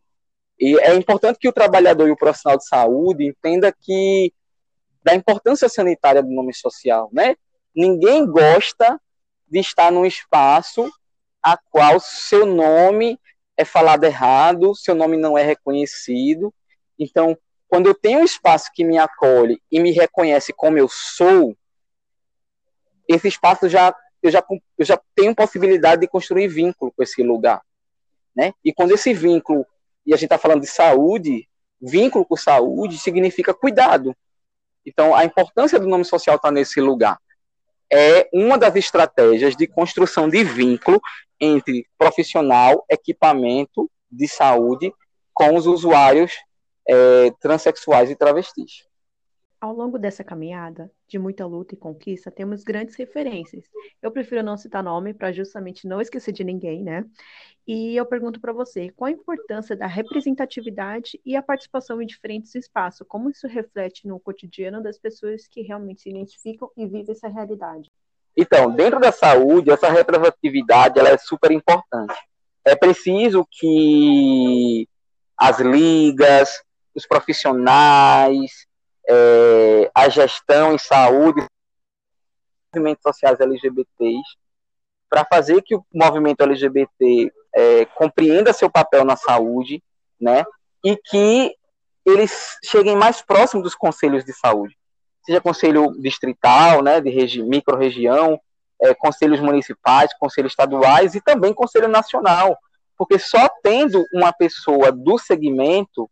E é importante que o trabalhador e o profissional de saúde entenda que da importância sanitária do nome social, né? Ninguém gosta de estar num espaço a qual seu nome é falado errado, seu nome não é reconhecido. Então, quando eu tenho um espaço que me acolhe e me reconhece como eu sou, esse espaço já eu já, eu já tenho possibilidade de construir vínculo com esse lugar. Né? E quando esse vínculo, e a gente está falando de saúde, vínculo com saúde significa cuidado. Então, a importância do nome social está nesse lugar. É uma das estratégias de construção de vínculo entre profissional, equipamento de saúde com os usuários é, transexuais e travestis. Ao longo dessa caminhada, de muita luta e conquista, temos grandes referências. Eu prefiro não citar nome para justamente não esquecer de ninguém, né? E eu pergunto para você, qual a importância da representatividade e a participação em diferentes espaços? Como isso reflete no cotidiano das pessoas que realmente se identificam e vivem essa realidade? Então, dentro da saúde, essa representatividade ela é super importante. É preciso que as ligas, os profissionais, é, a gestão em saúde, movimentos sociais LGBTs, para fazer que o movimento LGBT é, compreenda seu papel na saúde, né, e que eles cheguem mais próximos dos conselhos de saúde, seja conselho distrital, né, de regi micro-região, é, conselhos municipais, conselhos estaduais e também conselho nacional, porque só tendo uma pessoa do segmento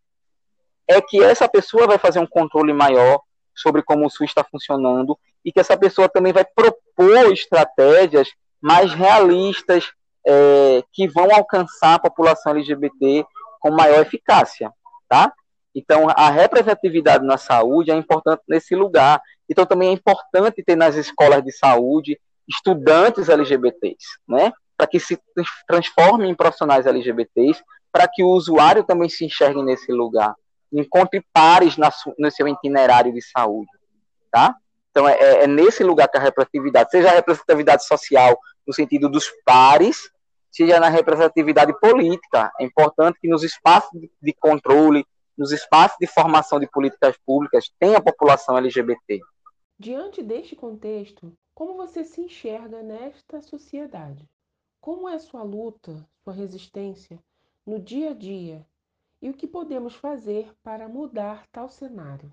é que essa pessoa vai fazer um controle maior sobre como o SUS está funcionando e que essa pessoa também vai propor estratégias mais realistas é, que vão alcançar a população LGBT com maior eficácia, tá? Então, a representatividade na saúde é importante nesse lugar. Então, também é importante ter nas escolas de saúde estudantes LGBTs, né? Para que se transformem em profissionais LGBTs, para que o usuário também se enxergue nesse lugar encontre pares na, no seu itinerário de saúde, tá? Então, é, é, é, nesse lugar que a representatividade, seja a representatividade social, no sentido dos pares, seja na representatividade política. É importante que nos espaços de controle, nos espaços de formação de políticas públicas, tenha a população LGBT. Diante deste contexto, como você se enxerga nesta sociedade? Como é sua luta, sua resistência no dia a dia e o que podemos fazer para mudar tal cenário?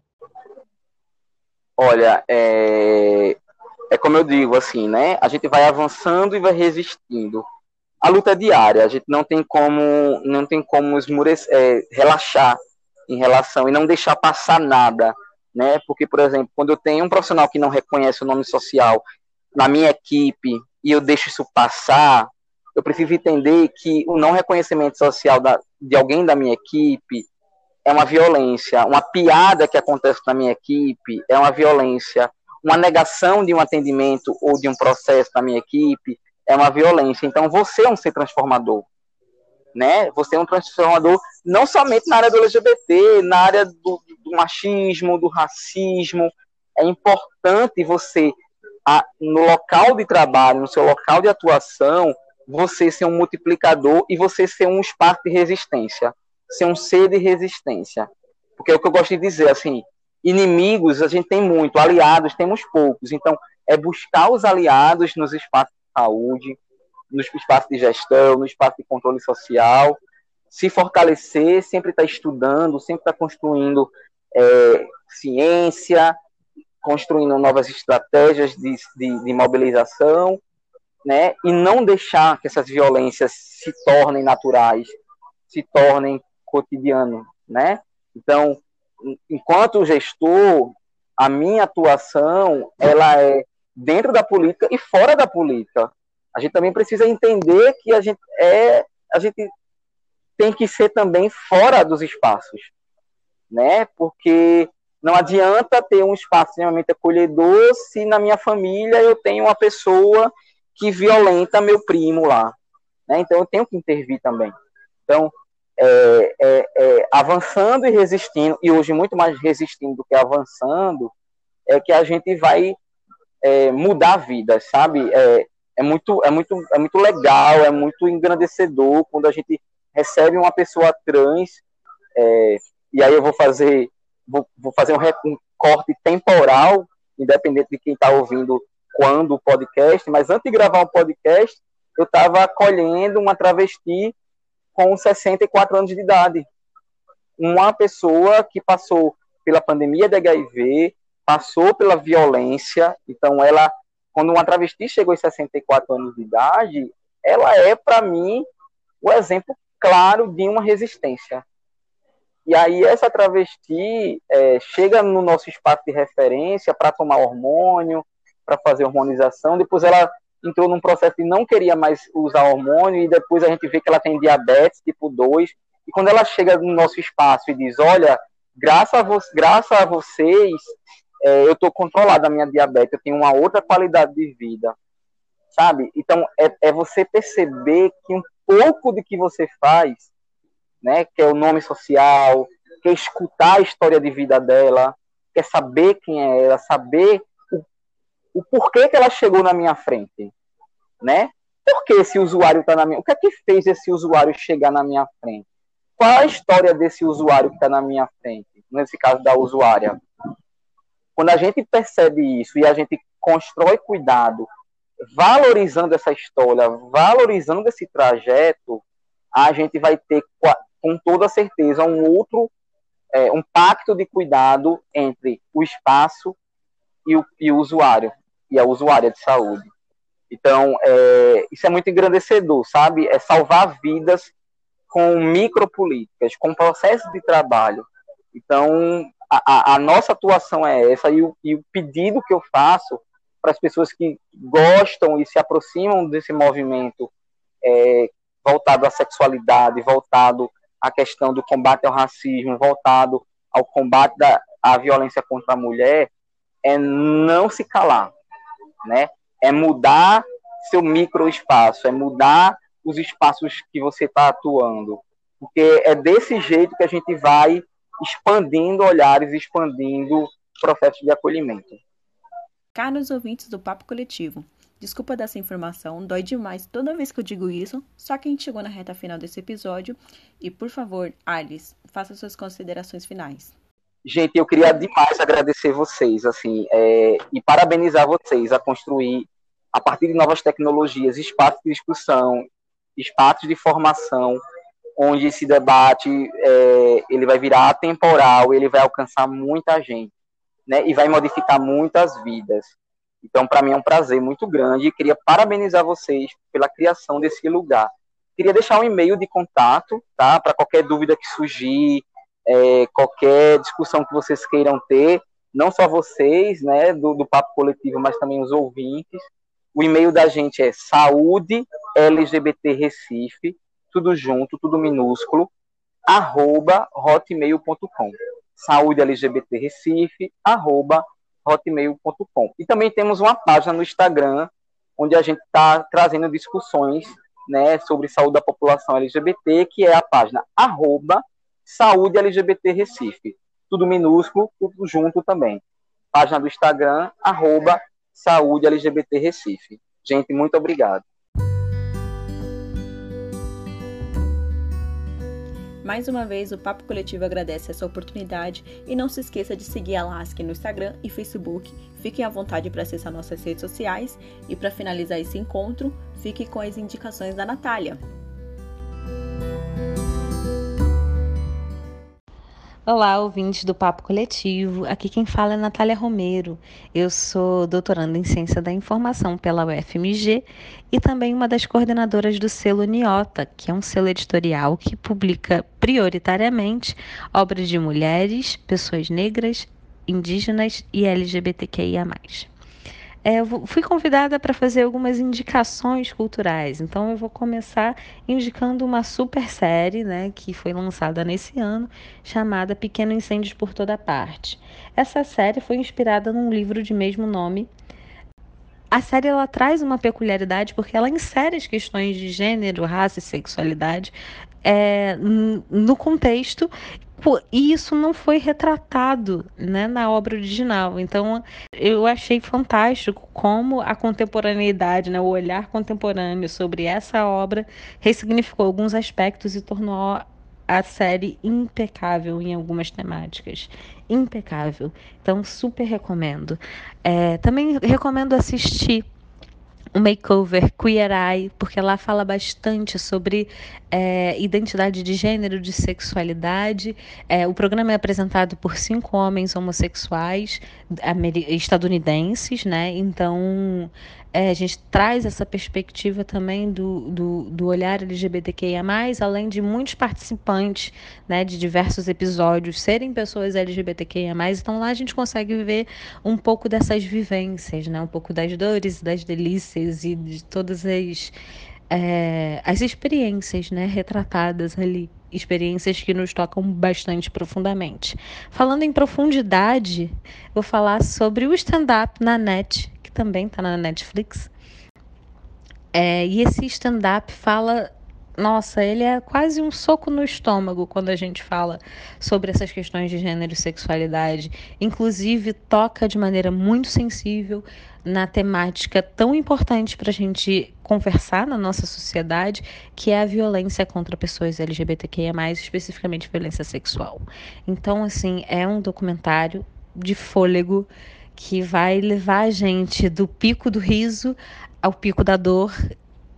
Olha, é, é como eu digo, assim, né? A gente vai avançando e vai resistindo. A luta é diária, a gente não tem como, não tem como esmurecer, é, relaxar em relação e não deixar passar nada, né? Porque, por exemplo, quando eu tenho um profissional que não reconhece o nome social na minha equipe e eu deixo isso passar, eu preciso entender que o não reconhecimento social da, de alguém da minha equipe é uma violência. Uma piada que acontece na minha equipe é uma violência. Uma negação de um atendimento ou de um processo na minha equipe é uma violência. Então, você é um ser transformador. Né? Você é um transformador não somente na área do LGBT, na área do, do machismo, do racismo. É importante você, a, no local de trabalho, no seu local de atuação, você ser um multiplicador e você ser um espaço de resistência, ser um ser de resistência. Porque é o que eu gosto de dizer, assim, inimigos a gente tem muito, aliados temos poucos. Então, é buscar os aliados nos espaços de saúde, nos espaços de gestão, no espaço de controle social, se fortalecer, sempre estar tá estudando, sempre estar tá construindo é, ciência, construindo novas estratégias de, de, de mobilização né, e não deixar que essas violências se tornem naturais, se tornem cotidiano, né? Então, enquanto gestor, a minha atuação ela é dentro da política e fora da política. A gente também precisa entender que a gente é a gente tem que ser também fora dos espaços, né? Porque não adianta ter um espaço extremamente acolhedor se na minha família eu tenho uma pessoa que violenta meu primo lá. Né? Então eu tenho que intervir também. Então, é, é, é, avançando e resistindo, e hoje muito mais resistindo do que avançando, é que a gente vai é, mudar a vida, sabe? É, é, muito, é, muito, é muito legal, é muito engrandecedor quando a gente recebe uma pessoa trans, é, e aí eu vou fazer, vou, vou fazer um, um corte temporal, independente de quem está ouvindo quando o podcast, mas antes de gravar o podcast, eu estava acolhendo uma travesti com 64 anos de idade. Uma pessoa que passou pela pandemia de HIV, passou pela violência, então ela, quando uma travesti chegou aos 64 anos de idade, ela é, para mim, o exemplo claro de uma resistência. E aí essa travesti é, chega no nosso espaço de referência para tomar hormônio, para fazer hormonização. Depois ela entrou num processo de não queria mais usar hormônio e depois a gente vê que ela tem diabetes tipo 2. E quando ela chega no nosso espaço e diz, olha, graças a, vo graças a vocês, é, eu estou controlada a minha diabetes, eu tenho uma outra qualidade de vida, sabe? Então, é, é você perceber que um pouco de que você faz, né, que é o nome social, que é escutar a história de vida dela, quer saber quem é ela, saber o porquê que ela chegou na minha frente, né? Por que esse usuário está na minha... O que é que fez esse usuário chegar na minha frente? Qual a história desse usuário que está na minha frente? Nesse caso da usuária. Quando a gente percebe isso e a gente constrói cuidado, valorizando essa história, valorizando esse trajeto, a gente vai ter com toda certeza um outro é, um pacto de cuidado entre o espaço e o, e o usuário, e a usuária de saúde. Então, é, isso é muito engrandecedor, sabe? É salvar vidas com micropolíticas, com processos de trabalho. Então, a, a, nossa atuação é essa, e o, e o pedido que eu faço para as pessoas que gostam e se aproximam desse movimento é, voltado à sexualidade, voltado à questão do combate ao racismo, voltado ao combate da, à violência contra a mulher, é não se calar, né? É mudar seu microespaço, é mudar os espaços que você está atuando, porque é desse jeito que a gente vai expandindo olhares, expandindo processos de acolhimento. Caros ouvintes do Papo Coletivo, desculpa dessa informação, dói demais toda vez que eu digo isso, só que a gente chegou na reta final desse episódio e, por favor, Alice, faça suas considerações finais. Gente, eu queria demais agradecer vocês, assim, é, e parabenizar vocês a construir, a partir de novas tecnologias, espaços de discussão, espaços de formação, onde esse debate é, ele vai virar atemporal, ele vai alcançar muita gente, né, e vai modificar muitas vidas. Então, para mim é um prazer muito grande e queria parabenizar vocês pela criação desse lugar. Queria deixar um e-mail de contato, tá, para qualquer dúvida que surgir, é, qualquer discussão que vocês queiram ter, não só vocês, né, do, do Papo Coletivo, mas também os ouvintes. O e-mail da gente é saúde LGBT Recife, tudo junto, tudo minúsculo, arroba hotmail.com. Saúde LGBT Recife, arroba hotmail.com. E também temos uma página no Instagram, onde a gente está trazendo discussões né, sobre saúde da população LGBT, que é a página arroba Saúde LGBT Recife. Tudo minúsculo, tudo junto também. Página do Instagram, arroba Saúde LGBT Recife. Gente, muito obrigado. Mais uma vez, o Papo Coletivo agradece essa oportunidade e não se esqueça de seguir a LASC no Instagram e Facebook. Fiquem à vontade para acessar nossas redes sociais e para finalizar esse encontro, fique com as indicações da Natália. Olá, ouvintes do Papo Coletivo. Aqui quem fala é Natália Romero. Eu sou doutoranda em Ciência da Informação pela UFMG e também uma das coordenadoras do selo Niota, que é um selo editorial que publica prioritariamente obras de mulheres, pessoas negras, indígenas e LGBTQIA. É, eu fui convidada para fazer algumas indicações culturais, então eu vou começar indicando uma super série, né, que foi lançada nesse ano, chamada Pequeno Incêndios por Toda Parte. Essa série foi inspirada num livro de mesmo nome. A série ela traz uma peculiaridade porque ela insere as questões de gênero, raça e sexualidade é, no contexto e isso não foi retratado né, na obra original. Então, eu achei fantástico como a contemporaneidade, né, o olhar contemporâneo sobre essa obra ressignificou alguns aspectos e tornou a série impecável em algumas temáticas. Impecável. Então, super recomendo. É, também recomendo assistir o makeover Queer Eye, porque lá fala bastante sobre é, identidade de gênero, de sexualidade. É, o programa é apresentado por cinco homens homossexuais estadunidenses, né? Então é, a gente traz essa perspectiva também do, do, do, olhar LGBTQIA, além de muitos participantes né, de diversos episódios serem pessoas LGBTQIA. Então lá a gente consegue ver um pouco dessas vivências, né, um pouco das dores, das delícias e de todas as, é, as experiências né, retratadas ali experiências que nos tocam bastante profundamente. Falando em profundidade, vou falar sobre o stand-up na net, também está na Netflix. É, e esse stand-up fala. Nossa, ele é quase um soco no estômago quando a gente fala sobre essas questões de gênero e sexualidade. Inclusive, toca de maneira muito sensível na temática tão importante para a gente conversar na nossa sociedade, que é a violência contra pessoas LGBTQIA, especificamente violência sexual. Então, assim, é um documentário de fôlego que vai levar a gente do pico do riso ao pico da dor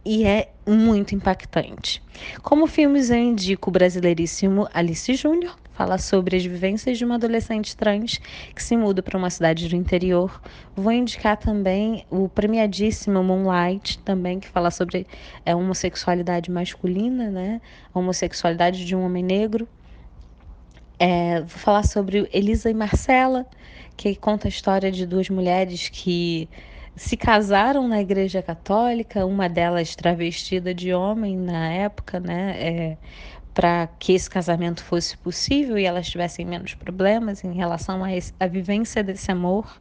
e é muito impactante. Como filmes eu indico o brasileiríssimo Alice Júnior, fala sobre as vivências de uma adolescente trans que se muda para uma cidade do interior. Vou indicar também o premiadíssimo Moonlight, também que fala sobre a é, homossexualidade masculina, né? A homossexualidade de um homem negro. É, vou falar sobre Elisa e Marcela, que conta a história de duas mulheres que se casaram na Igreja Católica, uma delas travestida de homem na época, né? É, para que esse casamento fosse possível e elas tivessem menos problemas em relação à vivência desse amor.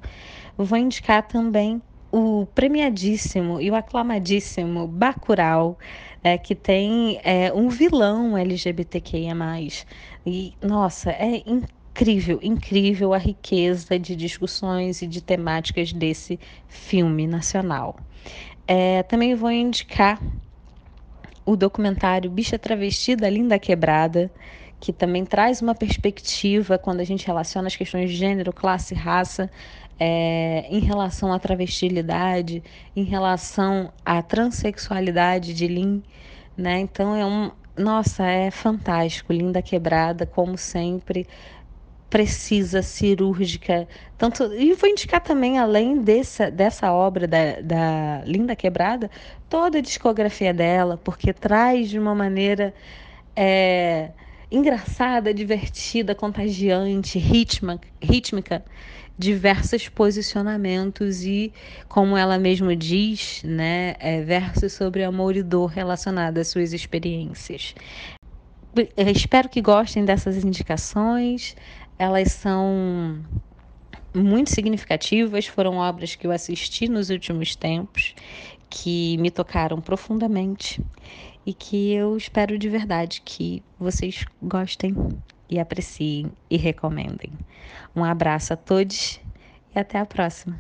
Vou indicar também o premiadíssimo e o aclamadíssimo Bacurau, é, que tem é, um vilão LGBTQIA+. E, nossa, é incrível, incrível a riqueza de discussões e de temáticas desse filme nacional. É, também vou indicar o documentário Bicha Travestida, Linda Quebrada, que também traz uma perspectiva quando a gente relaciona as questões de gênero, classe, raça, é, em relação à travestilidade, em relação à transexualidade de Lin, né? Então é um, nossa, é fantástico, Linda Quebrada, como sempre, precisa, cirúrgica. Tanto, e vou indicar também, além dessa, dessa obra da, da Linda Quebrada, toda a discografia dela, porque traz de uma maneira é, engraçada, divertida, contagiante, ritma, rítmica, diversos posicionamentos e, como ela mesma diz, né, é, versos sobre amor e dor relacionados às suas experiências. Eu espero que gostem dessas indicações elas são muito significativas, foram obras que eu assisti nos últimos tempos, que me tocaram profundamente e que eu espero de verdade que vocês gostem e apreciem e recomendem. Um abraço a todos e até a próxima.